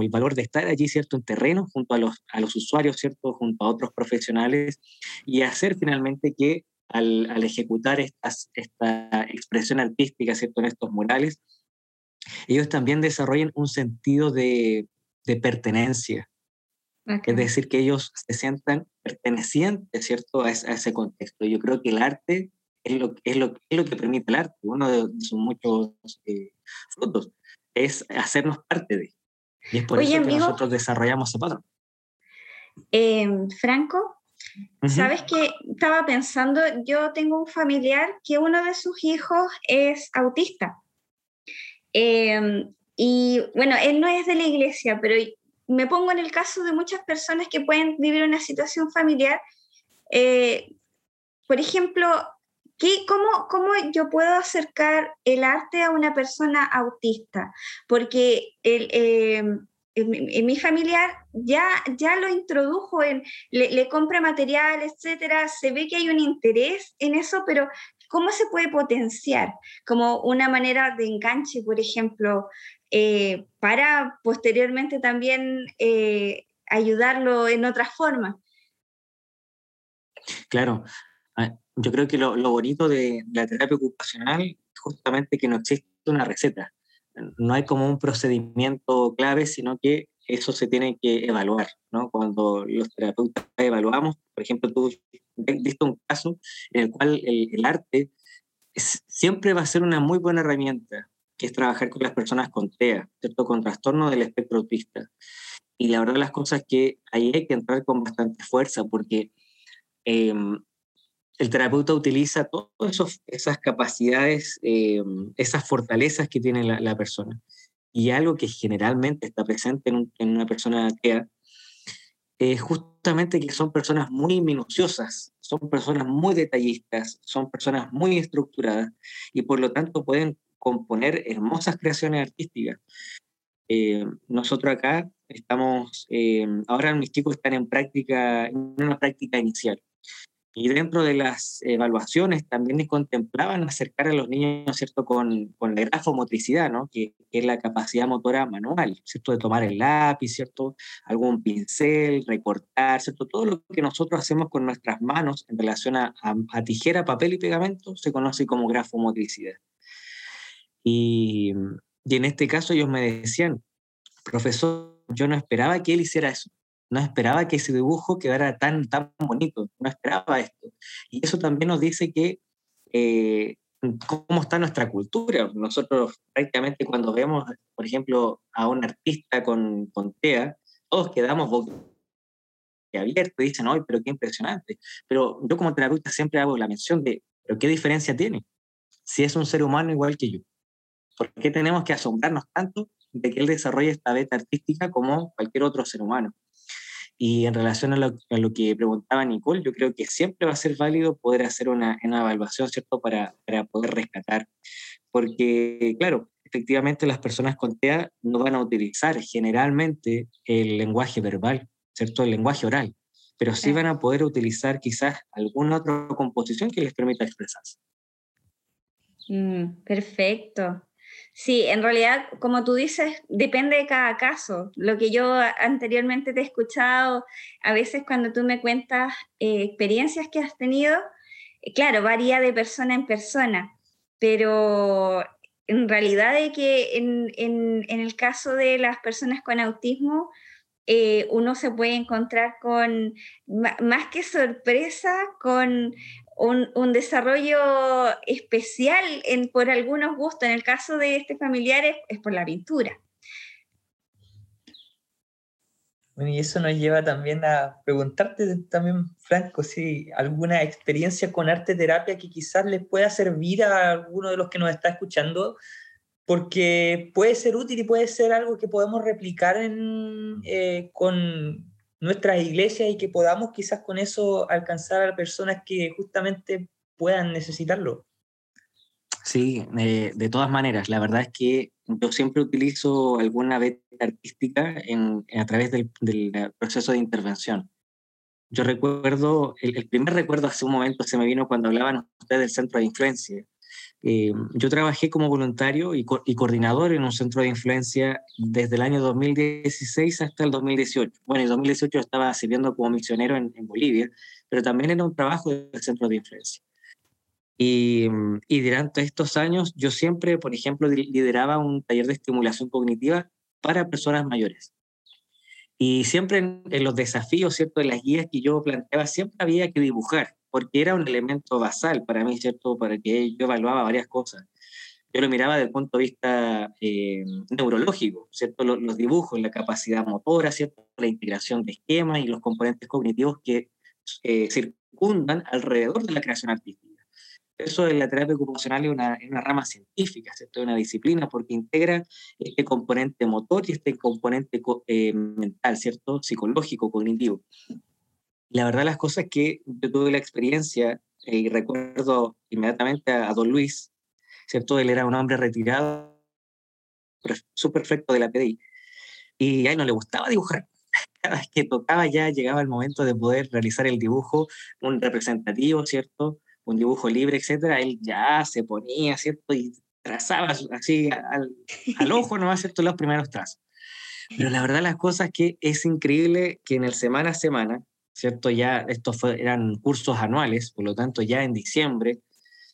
el valor de estar allí, ¿cierto?, en terreno, junto a los, a los usuarios, ¿cierto?, junto a otros profesionales, y hacer finalmente que al, al ejecutar estas, esta expresión artística, ¿cierto?, en estos murales, ellos también desarrollen un sentido de, de pertenencia. Es decir, que ellos se sientan pertenecientes, ¿cierto?, a, ese contexto. Yo creo que el arte es lo, es lo, es lo que permite el arte, uno de sus muchos eh, frutos, es hacernos parte de. Y es por eso que nosotros desarrollamos ese patrón. Em, Franco, ¿sabes qué? Estaba pensando, yo tengo un familiar que uno de sus hijos es autista. Em, y bueno, él no es de la iglesia, pero me pongo en el caso de muchas personas que pueden vivir una situación familiar. Eh, por ejemplo, ¿qué, cómo, ¿cómo yo puedo acercar el arte a una persona autista? Porque eh, en, mi familiar ya, lo introdujo, en, le, compra material, etcétera, se ve que hay un interés en eso, pero ¿cómo se puede potenciar? Como una manera de enganche, por ejemplo, eh, para posteriormente también eh, ayudarlo en otra forma. Claro, yo creo que lo, lo bonito de la terapia ocupacional es justamente que no existe una receta no hay como un procedimiento clave, sino que eso se tiene que evaluar, ¿no? Cuando los terapeutas evaluamos, por ejemplo, tú visto un caso en el cual el, arte siempre va a ser una muy buena herramienta, que es trabajar con las personas con TEA, ¿cierto? Con trastorno del espectro autista. Y la verdad las cosas es que ahí hay que entrar con bastante fuerza, porque em, el terapeuta utiliza todas esas capacidades, eh, esas fortalezas que tiene la, persona. Y algo que generalmente está presente en, una persona TEA es justamente que son personas muy minuciosas, son personas muy detallistas, son personas muy estructuradas y por lo tanto pueden componer hermosas creaciones artísticas. Eh, nosotros acá estamos, eh, ahora mis chicos están en práctica, en una práctica inicial. Y dentro de las evaluaciones también contemplaban acercar a los niños, ¿cierto?, con, con la grafomotricidad, ¿no?, que, es la capacidad motora manual, ¿cierto?, de tomar el lápiz, ¿cierto?, algún pincel, recortar, ¿cierto?, todo lo que nosotros hacemos con nuestras manos en relación a, a, tijera, papel y pegamento se conoce como grafomotricidad. Y, y en este caso ellos me decían, profesor, yo no esperaba que él hiciera eso no esperaba que ese dibujo quedara tan, tan bonito, no esperaba esto. Y eso también nos dice que eh, cómo está nuestra cultura. Nosotros prácticamente cuando vemos, por ejemplo, a un artista con, con TEA, todos quedamos abiertos y dicen, ¡ay, pero qué impresionante! Pero yo como terapeuta siempre hago la mención de, ¿pero qué diferencia tiene? Si es un ser humano igual que yo. ¿Por qué tenemos que asombrarnos tanto de que él desarrolle esta beta artística como cualquier otro ser humano? Y en relación a lo, que preguntaba Nicole, yo creo que siempre va a ser válido poder hacer una, una evaluación, ¿cierto?, para, para, poder rescatar. Porque, claro, efectivamente las personas con TEA no van a utilizar generalmente el lenguaje verbal, ¿cierto?, el lenguaje oral, pero sí van a poder utilizar quizás alguna otra composición que les permita expresarse. Mm, perfecto. Sí, en realidad, como tú dices, depende de cada caso. Lo que yo anteriormente te he escuchado, a veces cuando tú me cuentas eh, experiencias que has tenido, eh, claro, varía de persona en persona, pero en realidad de que en, el caso de las personas con autismo, eh, uno se puede encontrar con, más que sorpresa, con un, desarrollo especial por algunos gustos. En el caso de este familiar es, por la pintura. Bueno, y eso nos lleva también a preguntarte también, Franco, si alguna experiencia con arte terapia que quizás les pueda servir a alguno de los que nos está escuchando porque puede ser útil y puede ser algo que podemos replicar en, eh, con nuestras iglesias y que podamos quizás con eso alcanzar a personas que justamente puedan necesitarlo. Sí, eh, de todas maneras, la verdad es que yo siempre utilizo alguna beta artística en, a través del, del, proceso de intervención. Yo recuerdo, el, el, primer recuerdo hace un momento se me vino cuando hablaban ustedes del centro de influencia. Eh, yo trabajé como voluntario y, coordinador en un centro de influencia desde el año 2016 hasta el 2018. Bueno, en 2018 estaba sirviendo como misionero en, Bolivia, pero también era un trabajo del centro de influencia. Y, y, durante estos años yo siempre, por ejemplo, lideraba un taller de estimulación cognitiva para personas mayores. Y siempre en, en los desafíos, ¿cierto? En las guías que yo planteaba, siempre había que dibujar porque era un elemento basal para mí, ¿cierto? Para que yo evaluaba varias cosas. Yo lo miraba desde el punto de vista eh, neurológico, ¿cierto? Los, dibujos, la capacidad motora, ¿cierto? La integración de esquemas y los componentes cognitivos que eh, circundan alrededor de la creación artística. Eso en la terapia ocupacional es una, una rama científica, ¿cierto? Es una disciplina porque integra este componente motor y este componente eh, mental, ¿cierto? Psicológico, cognitivo la verdad las cosas que yo tuve la experiencia y recuerdo inmediatamente a, don Luis, ¿cierto? Él era un hombre retirado, perfecto de la PDI, y a él no le gustaba dibujar. Cada vez que tocaba ya llegaba el momento de poder realizar el dibujo, un representativo, ¿cierto? Un dibujo libre, etcétera, él ya se ponía, ¿cierto? Y trazaba así al, al ojo nomás, ¿cierto? Los primeros trazos. Pero la verdad las cosas que es increíble que en el semana a semana, ¿cierto? Ya estos eran cursos anuales, por lo tanto ya en diciembre,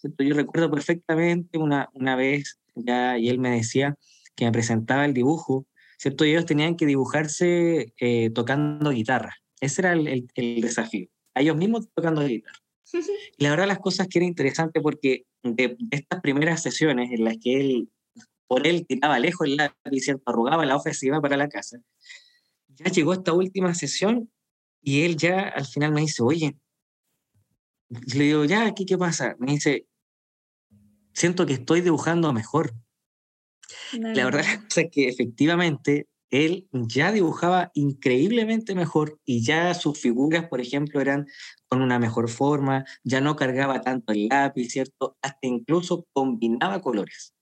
Yo recuerdo perfectamente una, una vez, ya, y él me decía que me presentaba el dibujo, ¿cierto? Y ellos tenían que dibujarse eh, tocando guitarra. Ese era el, el, desafío. A ellos mismos tocando guitarra. Y la verdad las cosas que era interesante porque de, estas primeras sesiones en las que él, por él tiraba lejos el lápiz, ¿cierto? arrugaba la hoja y se iba para la casa, ya llegó esta última sesión y él ya al final me dice, oye, le digo, ya, ¿qué, qué pasa? Me dice, siento que estoy dibujando mejor. La verdad es que efectivamente él ya dibujaba increíblemente mejor y ya sus figuras, por ejemplo, eran con una mejor forma, ya no cargaba tanto el lápiz, ¿cierto? Hasta incluso combinaba colores.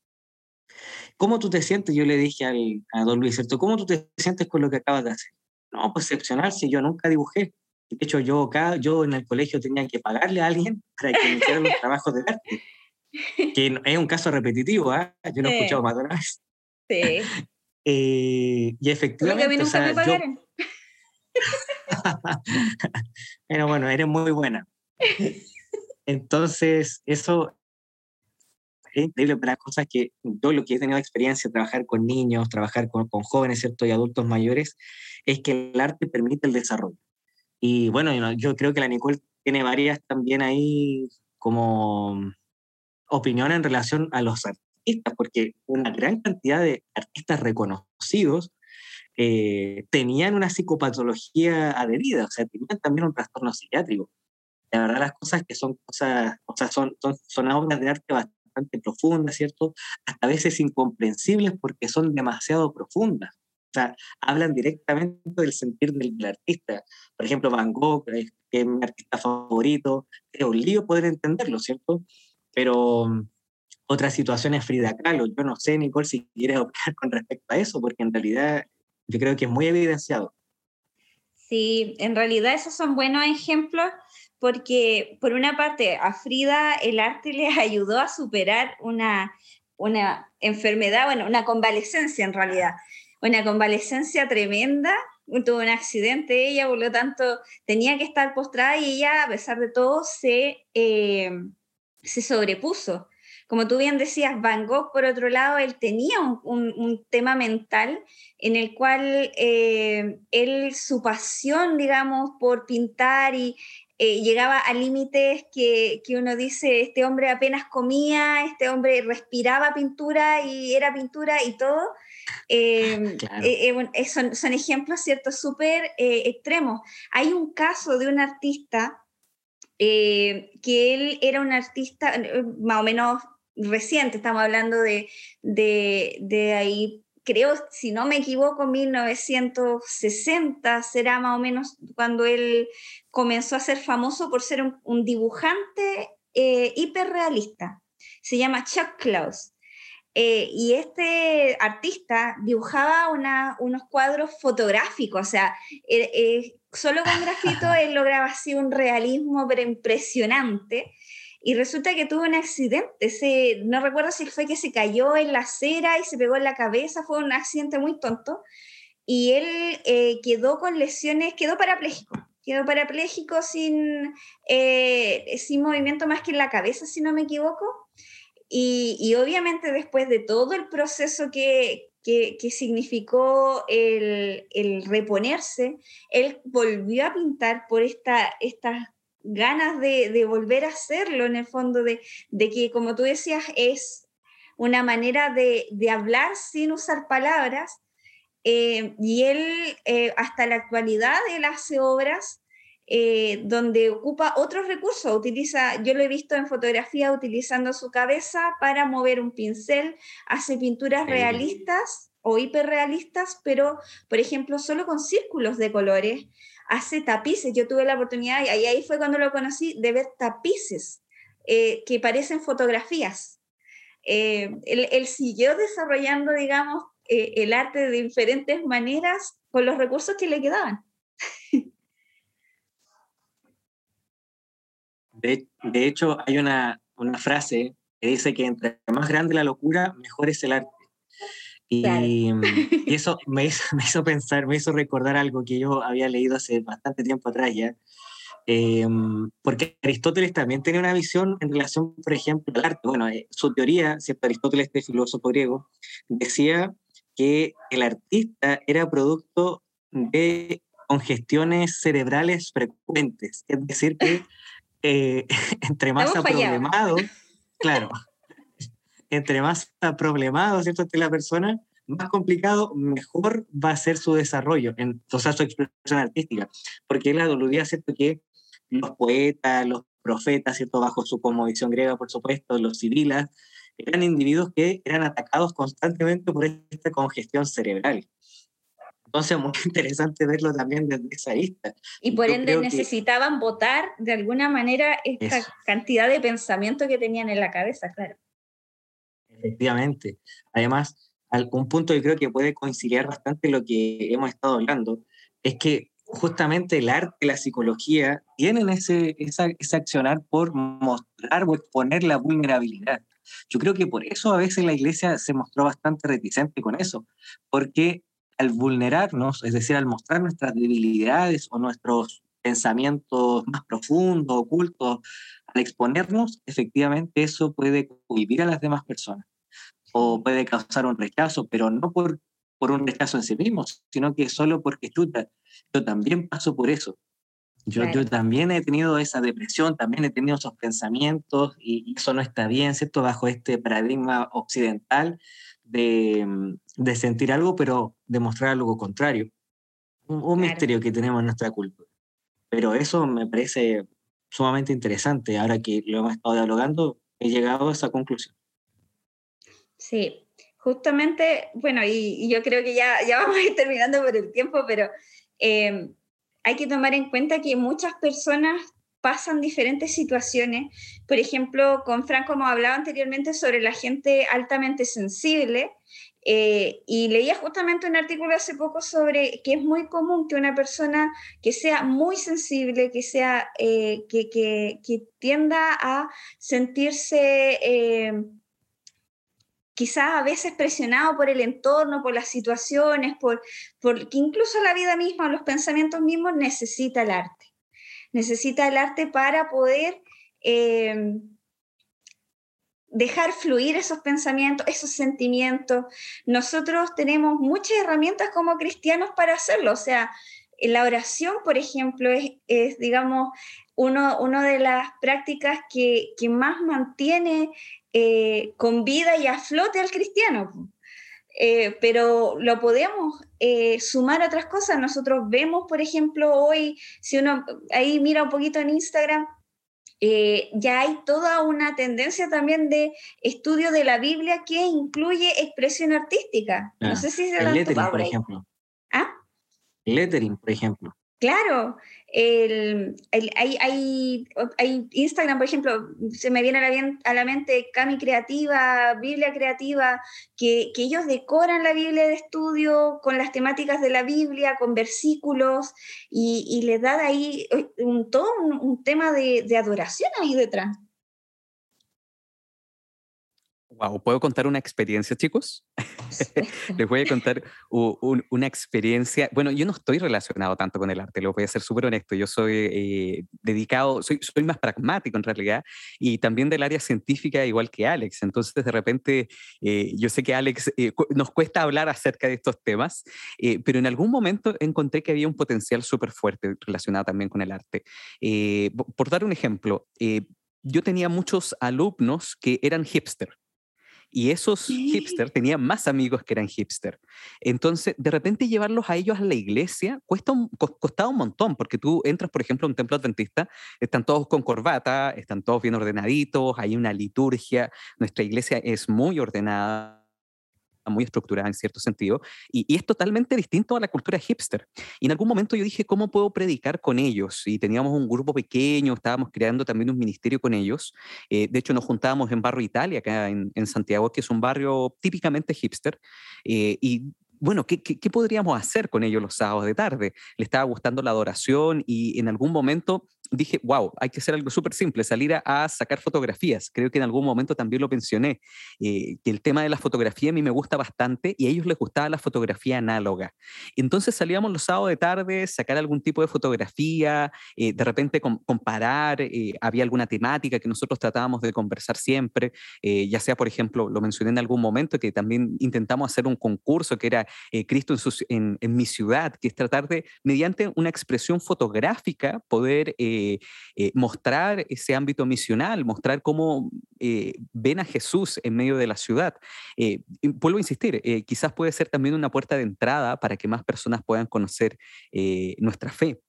¿Cómo tú te sientes? Yo le dije al, a don Luis, ¿cierto? ¿Cómo tú te sientes con lo que acabas de hacer? No, pues excepcional, si yo nunca dibujé. De hecho, yo, acá, yo en el colegio tenía que pagarle a alguien para que me hiciera los trabajos de arte. Que es un caso repetitivo, ¿eh? Yo lo he escuchado más de una vez. Sí. eh, y efectivamente. Porque a mí nunca me pagaron. Pero bueno, eres muy buena. Entonces, eso es increíble, las cosas que yo lo que he tenido experiencia, trabajar con niños, trabajar con, con jóvenes, ¿cierto? Y adultos mayores, es que el arte permite el desarrollo. Y bueno, yo creo que la Nicole tiene varias también ahí como opiniones en relación a los artistas, porque una gran cantidad de artistas reconocidos eh, tenían una psicopatología adherida, o sea, tenían también un trastorno psiquiátrico. La verdad, las cosas que son cosas, o sea, son, son, son obras de arte bastante profundas, ¿cierto? Hasta a veces incomprensibles porque son demasiado profundas. O sea, hablan directamente del sentir del, artista. Por ejemplo, Van Gogh, que es mi artista favorito, es un lío poder entenderlo, ¿cierto? Pero mm, otras situaciones, Frida Kahlo, yo no sé, Nicole, si quieres opinar con respecto a eso, porque en realidad yo creo que es muy evidenciado. Sí, en realidad esos son buenos ejemplos porque por una parte a Frida el arte le ayudó a superar una, una enfermedad, bueno, una convalecencia en realidad una convalecencia tremenda, tuvo un accidente ella, por lo tanto tenía que estar postrada y ella, a pesar de todo, se, eh, se sobrepuso. como tú bien decías, Van Gogh, por otro lado, él tenía un, tema mental en el cual eh, él, su pasión, digamos, por pintar y eh, llegaba a límites que, uno dice, este hombre apenas comía, este hombre respiraba pintura y era pintura y todo. Eh, son, son, ejemplos, ¿cierto?, súper extremos. Hay un caso de un artista que él era un artista más o menos reciente, estamos hablando de, de, ahí, creo, si no me equivoco, 1960 será más o menos cuando él comenzó a ser famoso por ser un, dibujante eh, hiperrealista. Se llama Chuck Close. Eh, y este artista dibujaba unos cuadros fotográficos, o sea, eh, solo con grafito él lograba así un realismo pero impresionante y resulta que tuvo un accidente. No recuerdo si fue que se cayó en la acera y se pegó en la cabeza, fue un accidente muy tonto. Y él eh, quedó con lesiones, quedó parapléjico. Quedó parapléjico sin, eh, sin movimiento más que en la cabeza, si no me equivoco. Y, y obviamente después de todo el proceso que, que, que, significó el, el, reponerse, él volvió a pintar por esta, estas ganas de, volver a hacerlo en el fondo, de, que, como tú decías, es una manera de, hablar sin usar palabras. Eh, y él, eh, hasta la actualidad, él hace obras eh, donde ocupa otros recursos, utiliza, yo lo he visto en fotografía utilizando su cabeza para mover un pincel, hace pinturas realistas o hiperrealistas, pero por ejemplo solo con círculos de colores, hace tapices. Yo tuve la oportunidad, y ahí fue cuando lo conocí, de ver tapices eh, que parecen fotografías. Eh, él, siguió desarrollando, digamos, eh, el arte de diferentes maneras con los recursos que le quedaban. De, hecho, hay una, una frase que dice que entre más grande la locura, mejor es el arte. Mm, y, eso me hizo, me hizo, pensar, me hizo recordar algo que yo había leído hace bastante tiempo atrás ya, em, porque Aristóteles también tenía una visión en relación, por ejemplo, al arte. Bueno, eh, su teoría, ¿cierto? Aristóteles, este filósofo griego, decía que el artista era producto de congestiones cerebrales frecuentes, es decir, que eh, entre más problemado, claro, entre más problemado, ¿cierto?, esté la persona, más complicado, mejor va a ser su desarrollo, en, o sea, su expresión artística. Porque él aludía, ¿cierto?, que los poetas, los profetas, ¿cierto?, bajo su visión griega, por supuesto, los civilas, eran individuos que eran atacados constantemente por esta congestión cerebral. Entonces, muy interesante verlo también desde esa vista. Y por ende necesitaban votar de alguna manera esta cantidad de pensamiento que tenían en la cabeza, claro. Efectivamente. Además, un punto que creo que puede coincidir bastante lo que hemos estado hablando, es que justamente el arte y la psicología tienen ese, esa, ese accionar por mostrar o exponer la vulnerabilidad. Yo creo que por eso a veces la iglesia se mostró bastante reticente con eso, porque al vulnerarnos, es decir, al mostrar nuestras debilidades o nuestros pensamientos más profundos, ocultos, al exponernos, efectivamente eso puede cohibir a las demás personas o puede causar un rechazo, pero no por, por un rechazo en sí mismo, sino que solo porque chuta, yo también paso por eso. Yo, yo también he tenido esa depresión, también he tenido esos pensamientos y eso no está bien, ¿cierto? Bajo este paradigma occidental de, de sentir algo, pero demostrar algo contrario. Un, misterio que tenemos en nuestra cultura. Pero eso me parece sumamente interesante. Ahora que lo hemos estado dialogando, he llegado a esa conclusión. Sí, justamente, bueno, y, yo creo que ya, ya vamos a ir terminando por el tiempo, pero em, hay que tomar en cuenta que muchas personas pasan diferentes situaciones. Por ejemplo, con Franco hemos hablado anteriormente sobre la gente altamente sensible. Eh, y leía justamente un artículo hace poco sobre que es muy común que una persona que sea muy sensible, que, sea, eh, que, que, tienda a sentirse quizás a veces presionado por el entorno, por las situaciones, por, que incluso la vida misma, los pensamientos mismos, necesita el arte. Necesita el arte para poder, eh, dejar fluir esos pensamientos, esos sentimientos. Nosotros tenemos muchas herramientas como cristianos para hacerlo. O sea, la oración, por ejemplo, es, digamos, una uno de las prácticas que, más mantiene eh, con vida y a flote al cristiano. Eh, pero lo podemos eh, sumar a otras cosas. Nosotros vemos, por ejemplo, hoy, si uno ahí mira un poquito en Instagram, eh, ya hay toda una tendencia también de estudio de la Biblia que incluye expresión artística. no ah, sé si se el lettering, por ejemplo. ¿Ah? Lettering, por ejemplo. Claro, el, hay, Instagram, por ejemplo, se me viene a la, mente Cami Creativa, Biblia Creativa, que, ellos decoran la Biblia de estudio con las temáticas de la Biblia, con versículos, y, y les da ahí un, todo un, tema de, de adoración ahí detrás. Wow, ¿puedo contar una experiencia, chicos? Les voy a contar una experiencia. Bueno, yo no estoy relacionado tanto con el arte, lo voy a ser súper honesto. Yo soy eh, dedicado, soy, soy, más pragmático en realidad y también del área científica, igual que Alex. Entonces, de repente, eh, yo sé que Alex eh, nos cuesta hablar acerca de estos temas, pero en algún momento encontré que había un potencial súper fuerte relacionado también con el arte. por dar un ejemplo, yo tenía muchos alumnos que eran hipster. Y esos hipsters tenían más amigos que eran hipster. Entonces, de repente llevarlos a ellos a la iglesia cuesta un, costaba un montón, porque tú entras, por ejemplo, a un templo adventista, están todos con corbata, están todos bien ordenaditos, hay una liturgia, nuestra iglesia es muy ordenada muy estructurada en cierto sentido, y, es totalmente distinto a la cultura hipster. Y en algún momento yo dije, ¿cómo puedo predicar con ellos? Y teníamos un grupo pequeño, estábamos creando también un ministerio con ellos. Eh, de hecho, nos juntábamos en Barrio Italia, acá en, Santiago, que es un barrio típicamente hipster, eh, y bueno, ¿qué, ¿qué, podríamos hacer con ellos los sábados de tarde? Le estaba gustando la adoración y en algún momento dije, wow, hay que hacer algo súper simple, salir a, sacar fotografías. Creo que en algún momento también lo mencioné, eh, que el tema de la fotografía a mí me gusta bastante y a ellos les gustaba la fotografía análoga. Entonces salíamos los sábados de tarde, sacar algún tipo de fotografía, eh, de repente comparar, eh, había alguna temática que nosotros tratábamos de conversar siempre, ya sea, por ejemplo, lo mencioné en algún momento, que también intentamos hacer un concurso que era Cristo en, mi ciudad, que es tratar de, mediante una expresión fotográfica, poder... Eh, eh, mostrar ese ámbito misional, mostrar cómo eh, ven a Jesús en medio de la ciudad. vuelvo a insistir, quizás puede ser también una puerta de entrada para que más personas puedan conocer nuestra fe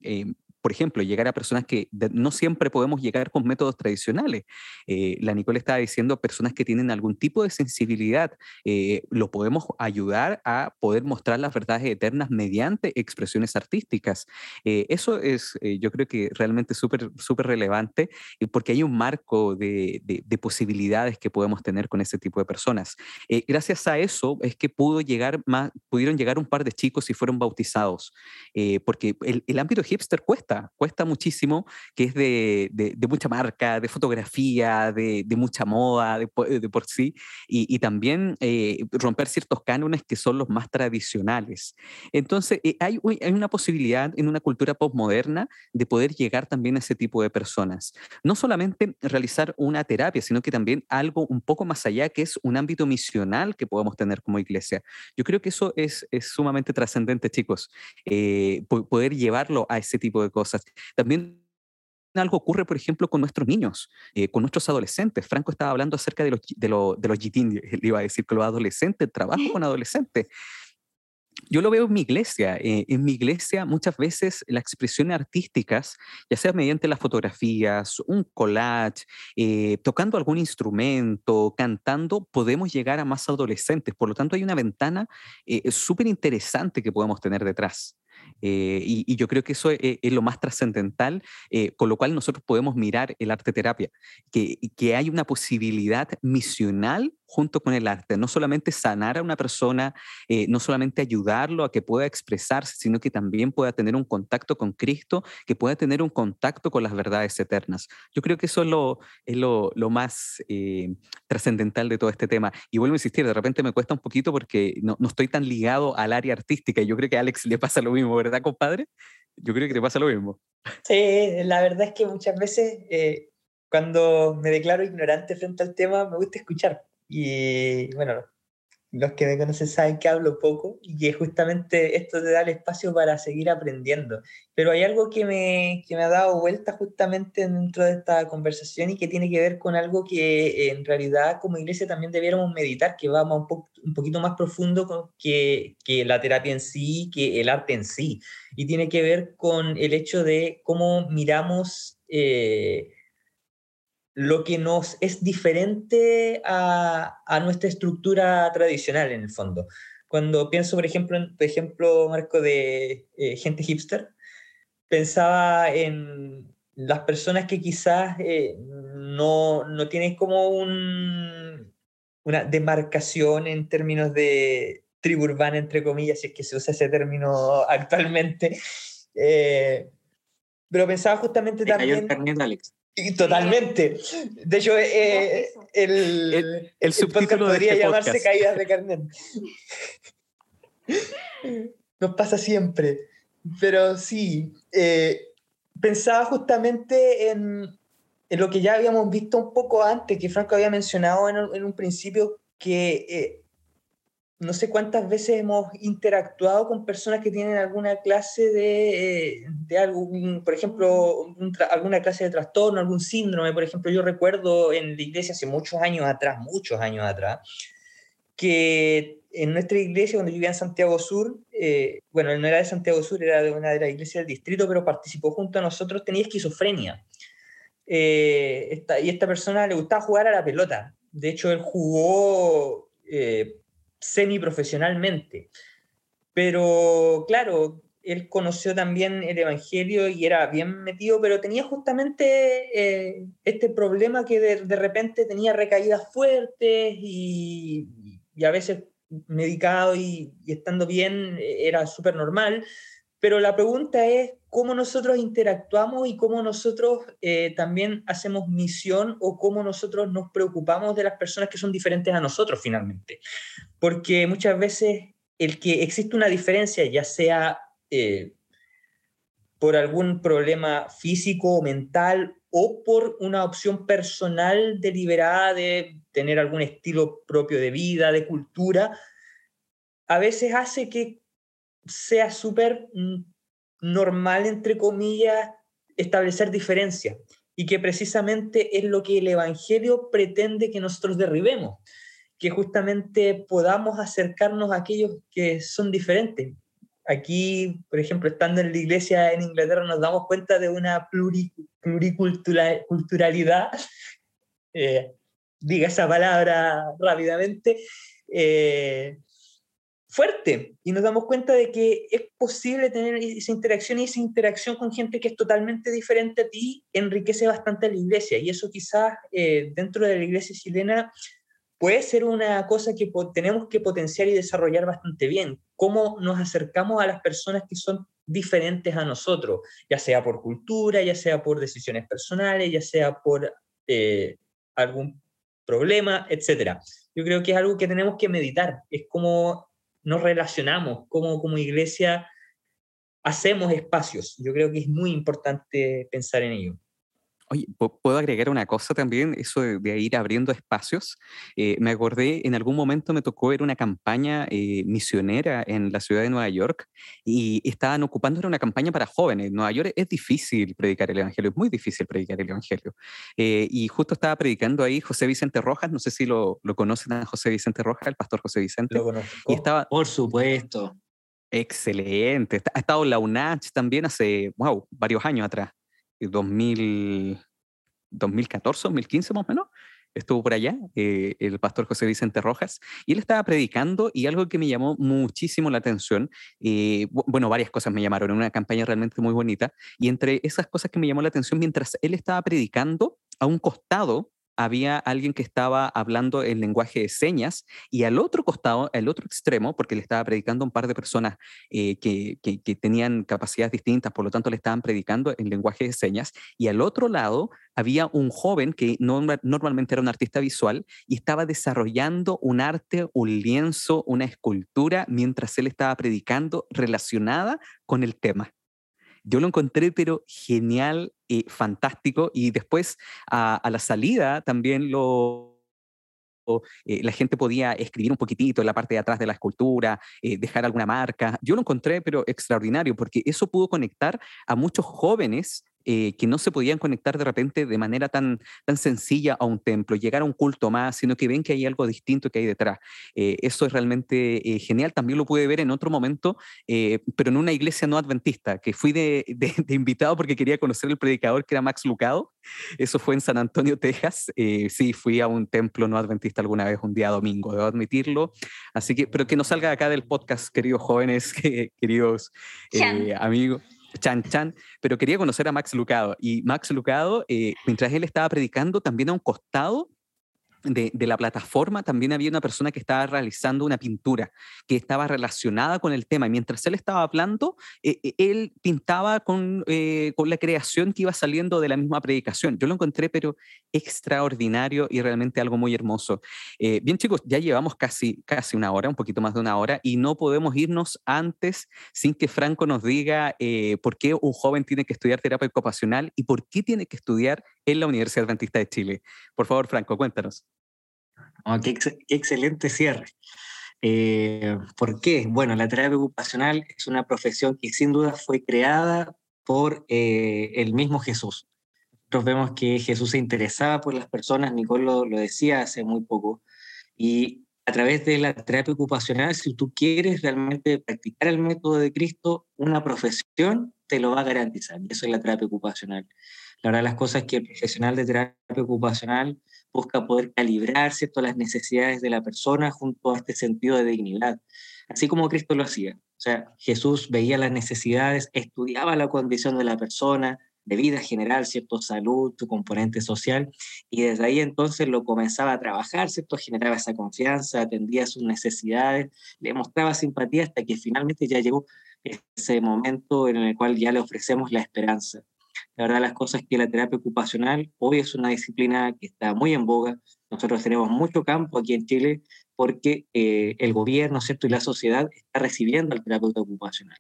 por ejemplo, llegar a personas que no siempre podemos llegar con métodos tradicionales. Eh, la Nicole estaba diciendo, personas que tienen algún tipo de sensibilidad, eh, lo podemos ayudar a poder mostrar las verdades eternas mediante expresiones artísticas. Eh, eso es, yo creo que realmente súper súper relevante porque hay un marco de, de, posibilidades que podemos tener con ese tipo de personas. gracias a eso es que pudo llegar más, pudieron llegar un par de chicos y fueron bautizados, porque el, el ámbito hipster cuesta cuesta, muchísimo, que es de, de, mucha marca, de fotografía, de, de mucha moda, de, por sí, y, y también eh, romper ciertos cánones que son los más tradicionales. Entonces, eh, hay, hay una posibilidad en una cultura postmoderna de poder llegar también a ese tipo de personas. No solamente realizar una terapia, sino que también algo un poco más allá, que es un ámbito misional que podemos tener como iglesia. Yo creo que eso es, es sumamente trascendente, chicos, eh, poder llevarlo a ese tipo de cosas también algo ocurre, por ejemplo, con nuestros niños, eh, con nuestros adolescentes. Franco estaba hablando acerca de los, de, de los le iba a decir que los adolescentes, trabajo con adolescentes. Yo lo veo en mi iglesia. Eh, en mi iglesia muchas veces las expresiones artísticas, ya sea mediante las fotografías, un collage, eh, tocando algún instrumento, cantando, podemos llegar a más adolescentes. Por lo tanto, hay una ventana súper interesante que podemos tener detrás. Eh, y, yo creo que eso es, lo más trascendental, eh, con lo cual nosotros podemos mirar el arte terapia, que, que hay una posibilidad misional junto con el arte, no solamente sanar a una persona, eh, no solamente ayudarlo a que pueda expresarse, sino que también pueda tener un contacto con Cristo, que pueda tener un contacto con las verdades eternas. Yo creo que eso es lo, es lo, lo más trascendental de todo este tema. Y vuelvo a insistir, de repente me cuesta un poquito porque no, no estoy tan ligado al área artística y yo creo que a Alex le pasa lo mismo, ¿verdad, compadre? Yo creo que te pasa lo mismo. Sí, la verdad es que muchas veces, eh, cuando me declaro ignorante frente al tema, me gusta escuchar. Y bueno, los que me conocen saben que hablo poco y que justamente esto te da el espacio para seguir aprendiendo. Pero hay algo que me, que me ha dado vuelta justamente dentro de esta conversación y que tiene que ver con algo que en realidad como iglesia también debiéramos meditar, que va un, un poquito más profundo que, que la terapia en sí, que el arte en sí. Y tiene que ver con el hecho de cómo miramos... Eh, lo que nos es diferente a, nuestra estructura tradicional en el fondo. Cuando pienso, por ejemplo, en, por ejemplo, Marco, de eh, gente hipster, pensaba en las personas que quizás eh, no, no, tienen como un, una demarcación en términos de tribu urbana, entre comillas, si es que se usa ese término actualmente. Eh, pero pensaba justamente también... Alex. Totalmente. De hecho, eh, el, el, el, subtítulo podría este llamarse Caídas de Carnet. Nos pasa siempre. Pero sí, eh, pensaba justamente en, en, lo que ya habíamos visto un poco antes, que Franco había mencionado en, en un principio, que eh, no sé cuántas veces hemos interactuado con personas que tienen alguna clase de, eh, de algún, por ejemplo, alguna clase de trastorno, algún síndrome. Por ejemplo, yo recuerdo en la iglesia hace muchos años atrás, muchos años atrás, que en nuestra iglesia, cuando yo vivía en Santiago Sur, eh, bueno, no era de Santiago Sur, era de una de las iglesias del distrito, pero participó junto a nosotros, tenía esquizofrenia. Eh, esta, y esta persona le gustaba jugar a la pelota. De hecho, él jugó semiprofesionalmente. Pero claro, él conoció también el Evangelio y era bien metido, pero tenía justamente eh, este problema que de, repente tenía recaídas fuertes y, a veces medicado y, estando bien eh, era súper normal. Pero la pregunta es cómo nosotros interactuamos y cómo nosotros eh, también hacemos misión o cómo nosotros nos preocupamos de las personas que son diferentes a nosotros finalmente. Porque muchas veces el que existe una diferencia, ya sea eh, por algún problema físico o mental o por una opción personal deliberada de tener algún estilo propio de vida, de cultura, a veces hace que sea súper mm, normal, entre comillas, establecer diferencias y que precisamente es lo que el Evangelio pretende que nosotros derribemos, que justamente podamos acercarnos a aquellos que son diferentes. Aquí, por ejemplo, estando en la iglesia en Inglaterra, nos damos cuenta de una pluriculturalidad, eh, diga esa palabra rápidamente, eh, fuerte y nos damos cuenta de que es posible tener esa interacción y esa interacción con gente que es totalmente diferente a ti enriquece bastante a la iglesia y eso quizás eh, dentro de la iglesia chilena puede ser una cosa que tenemos que potenciar y desarrollar bastante bien, cómo nos acercamos a las personas que son diferentes a nosotros, ya sea por cultura, ya sea por decisiones personales, ya sea por eh, algún problema, etc. Yo creo que es algo que tenemos que meditar, es como nos relacionamos, como, como iglesia hacemos espacios. Yo creo que es muy importante pensar en ello. Oye, ¿puedo agregar una cosa también? Eso de, ir abriendo espacios. Eh, me acordé, en algún momento me tocó ver una campaña eh, misionera en la ciudad de Nueva York y estaban ocupando, una campaña para jóvenes. En Nueva York es difícil predicar el Evangelio, es muy difícil predicar el Evangelio. Eh, y justo estaba predicando ahí José Vicente Rojas, no sé si lo, lo, conocen a José Vicente Rojas, el pastor José Vicente. Lo conozco. Y estaba, Por supuesto. Excelente. Ha estado en la UNACH también hace, wow, varios años atrás. 2000, 2014, 2015 más o menos, estuvo por allá, eh, el pastor José Vicente Rojas, y él estaba predicando y algo que me llamó muchísimo la atención, eh, bueno, varias cosas me llamaron, una campaña realmente muy bonita, y entre esas cosas que me llamó la atención, mientras él estaba predicando, a un costado había alguien que estaba hablando en lenguaje de señas y al otro costado, al otro extremo, porque le estaba predicando un par de personas eh, que, que, tenían capacidades distintas, por lo tanto le estaban predicando en lenguaje de señas, y al otro lado había un joven que no, normalmente era un artista visual y estaba desarrollando un arte, un lienzo, una escultura, mientras él estaba predicando relacionada con el tema. Yo lo encontré, pero genial fantástico. Y después a, a la salida también lo eh, la gente podía escribir un poquitito en la parte de atrás de la escultura, eh, dejar alguna marca. Yo lo encontré, pero extraordinario, porque eso pudo conectar a muchos jóvenes eh, que no se podían conectar de repente de manera tan, tan sencilla a un templo, llegar a un culto más, sino que ven que hay algo distinto que hay detrás. Eh, eso es realmente eh, genial. También lo pude ver en otro momento, pero en una iglesia no adventista, que fui de, de, invitado porque quería conocer el predicador que era Max Lucado. Eso fue en San Antonio, Texas. sí, fui a un templo no adventista alguna vez, un día domingo, debo admitirlo. Así que, pero que no salga acá del podcast, queridos jóvenes, queridos amigos. Chan Chan, pero quería conocer a Max Lucado. Y Max Lucado, eh, mientras él estaba predicando, también a un costado de, la plataforma también había una persona que estaba realizando una pintura que estaba relacionada con el tema. Y mientras él estaba hablando, eh, eh, él pintaba con, eh, con la creación que iba saliendo de la misma predicación. Yo lo encontré, pero extraordinario y realmente algo muy hermoso. bien, chicos, ya llevamos casi, casi una hora, un poquito más de una hora, y no podemos irnos antes sin que Franco nos diga por qué un joven tiene que estudiar terapia ocupacional y por qué tiene que estudiar en la Universidad Adventista de Chile. Por favor, Franco, cuéntanos. Oh, qué, excelente cierre. Eh, ¿Por qué? Bueno, la terapia ocupacional es una profesión que sin duda fue creada por eh, el mismo Jesús. Nosotros vemos que Jesús se interesaba por las personas, Nicole lo, lo decía hace muy poco, y a través de la terapia ocupacional, si tú quieres realmente practicar el método de Cristo, una profesión te lo va a garantizar. Y eso es la terapia ocupacional. La verdad, las cosas que el profesional de terapia ocupacional busca poder calibrar ¿cierto? las necesidades de la persona junto a este sentido de dignidad, así como Cristo lo hacía. O sea, Jesús veía las necesidades, estudiaba la condición de la persona, de vida general, ¿cierto? Salud, su componente social, y desde ahí entonces lo comenzaba a trabajar, ¿cierto? Generaba esa confianza, atendía sus necesidades, le mostraba simpatía hasta que finalmente ya llegó ese momento en el cual ya le ofrecemos la esperanza. La verdad, las cosas que la terapia ocupacional hoy es una disciplina que está muy en boga. Nosotros tenemos mucho campo aquí en Chile porque eh, el gobierno ¿cierto? y la sociedad está recibiendo al terapeuta ocupacional.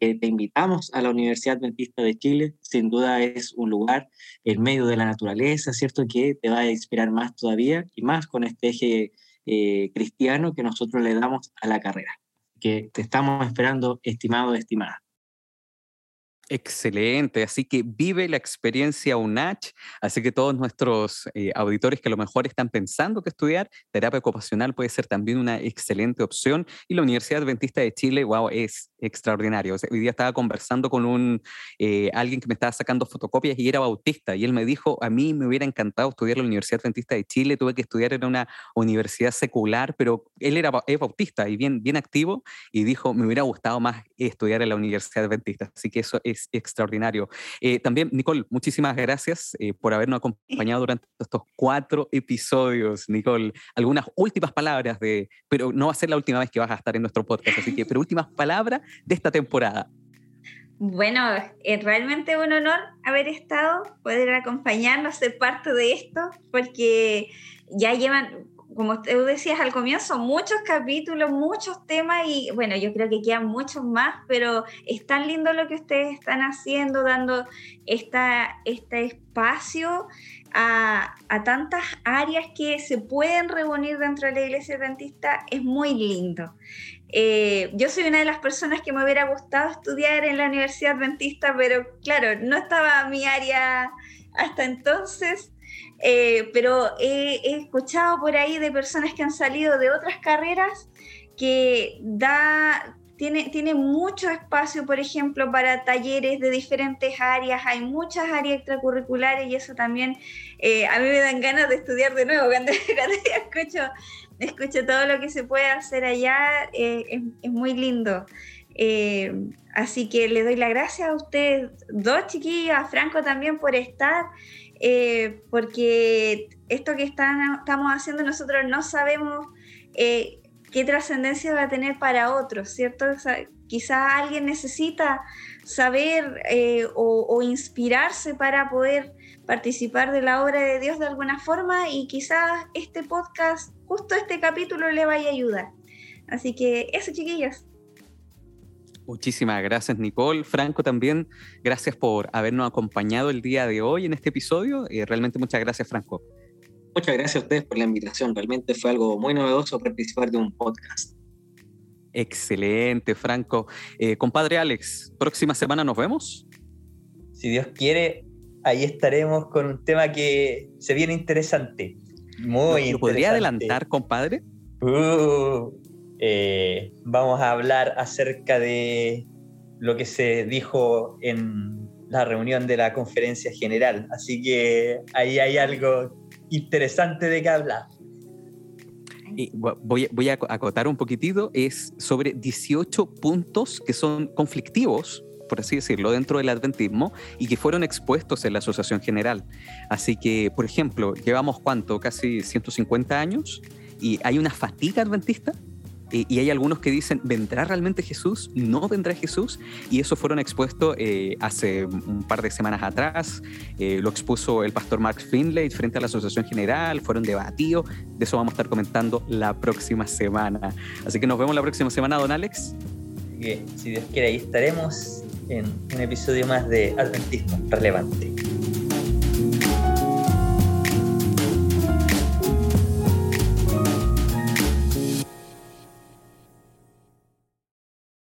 Eh, te invitamos a la Universidad Adventista de Chile. Sin duda es un lugar en medio de la naturaleza, ¿cierto? Que te va a inspirar más todavía y más con este eje eh, cristiano que nosotros le damos a la carrera. Que te estamos esperando, estimado, estimada. Excelente, así que vive la experiencia UNACH, así que todos nuestros eh, auditores que a lo mejor están pensando que estudiar terapia ocupacional puede ser también una excelente opción y la Universidad Adventista de Chile, wow, es extraordinario. hoy día estaba conversando con un, eh, alguien que me estaba sacando fotocopias y era bautista y él me dijo, a mí me hubiera encantado estudiar la Universidad Adventista de Chile, tuve que estudiar en una universidad secular, pero él era es bautista y bien, bien activo y dijo, me hubiera gustado más estudiar en la Universidad Adventista, así que eso es extraordinario. Eh, también, Nicole, muchísimas gracias eh, por habernos acompañado durante estos cuatro episodios. Nicole, algunas últimas palabras de, pero no va a ser la última vez que vas a estar en nuestro podcast, así que, pero últimas palabras de esta temporada. Bueno, es realmente un honor haber estado, poder acompañarnos, ser parte de esto, porque ya llevan como tú decías al comienzo, muchos capítulos, muchos temas y bueno, yo creo que quedan muchos más, pero es tan lindo lo que ustedes están haciendo, dando esta, este espacio a, tantas áreas que se pueden reunir dentro de la iglesia adventista, es muy lindo. Eh, yo soy una de las personas que me hubiera gustado estudiar en la Universidad Adventista, pero claro, no estaba mi área hasta entonces. Eh, pero he, escuchado por ahí de personas que han salido de otras carreras que da, tiene, tiene mucho espacio, por ejemplo, para talleres de diferentes áreas, hay muchas áreas extracurriculares y eso también eh, a mí me dan ganas de estudiar de nuevo cuando, escucho, escucho todo lo que se puede hacer allá, eh, es, muy lindo. así que le doy la gracias a ustedes dos chiquillos, a Franco también por estar. Eh, porque esto que estamos haciendo nosotros no sabemos eh, qué trascendencia va a tener para otros, ¿cierto? quizá alguien necesita saber eh, o, inspirarse para poder participar de la obra de Dios de alguna forma y quizás este podcast, justo este capítulo le vaya a ayudar. Así que eso, chiquillos. Muchísimas gracias, Nicole. Franco, también gracias por habernos acompañado el día de hoy en este episodio. y realmente muchas gracias, Franco. Muchas gracias a ustedes por la invitación. Realmente fue algo muy novedoso participar de un podcast. Excelente, Franco. Eh, compadre Alex, próxima semana nos vemos. Si Dios quiere, ahí estaremos con un tema que se viene interesante. Muy ¿Lo podría adelantar, compadre? Uh, eh, vamos a hablar acerca de lo que se dijo en la reunión de la conferencia general. Así que ahí hay algo interesante de qué hablar. Y voy, voy, a acotar un poquitito, es sobre 18 puntos que son conflictivos, por así decirlo, dentro del adventismo y que fueron expuestos en la Asociación General. Así que, por ejemplo, llevamos cuánto, casi 150 años y hay una fatiga adventista y hay algunos que dicen, ¿vendrá realmente Jesús? ¿No vendrá Jesús? Y eso fueron expuestos eh, hace un par de semanas atrás. Eh, lo expuso el pastor Mark Finlay frente a la Asociación General, fueron debatidos. De eso vamos a estar comentando la próxima semana. Así que nos vemos la próxima semana, don Alex. si Dios quiere, ahí estaremos en un episodio más de Adventismo Relevante.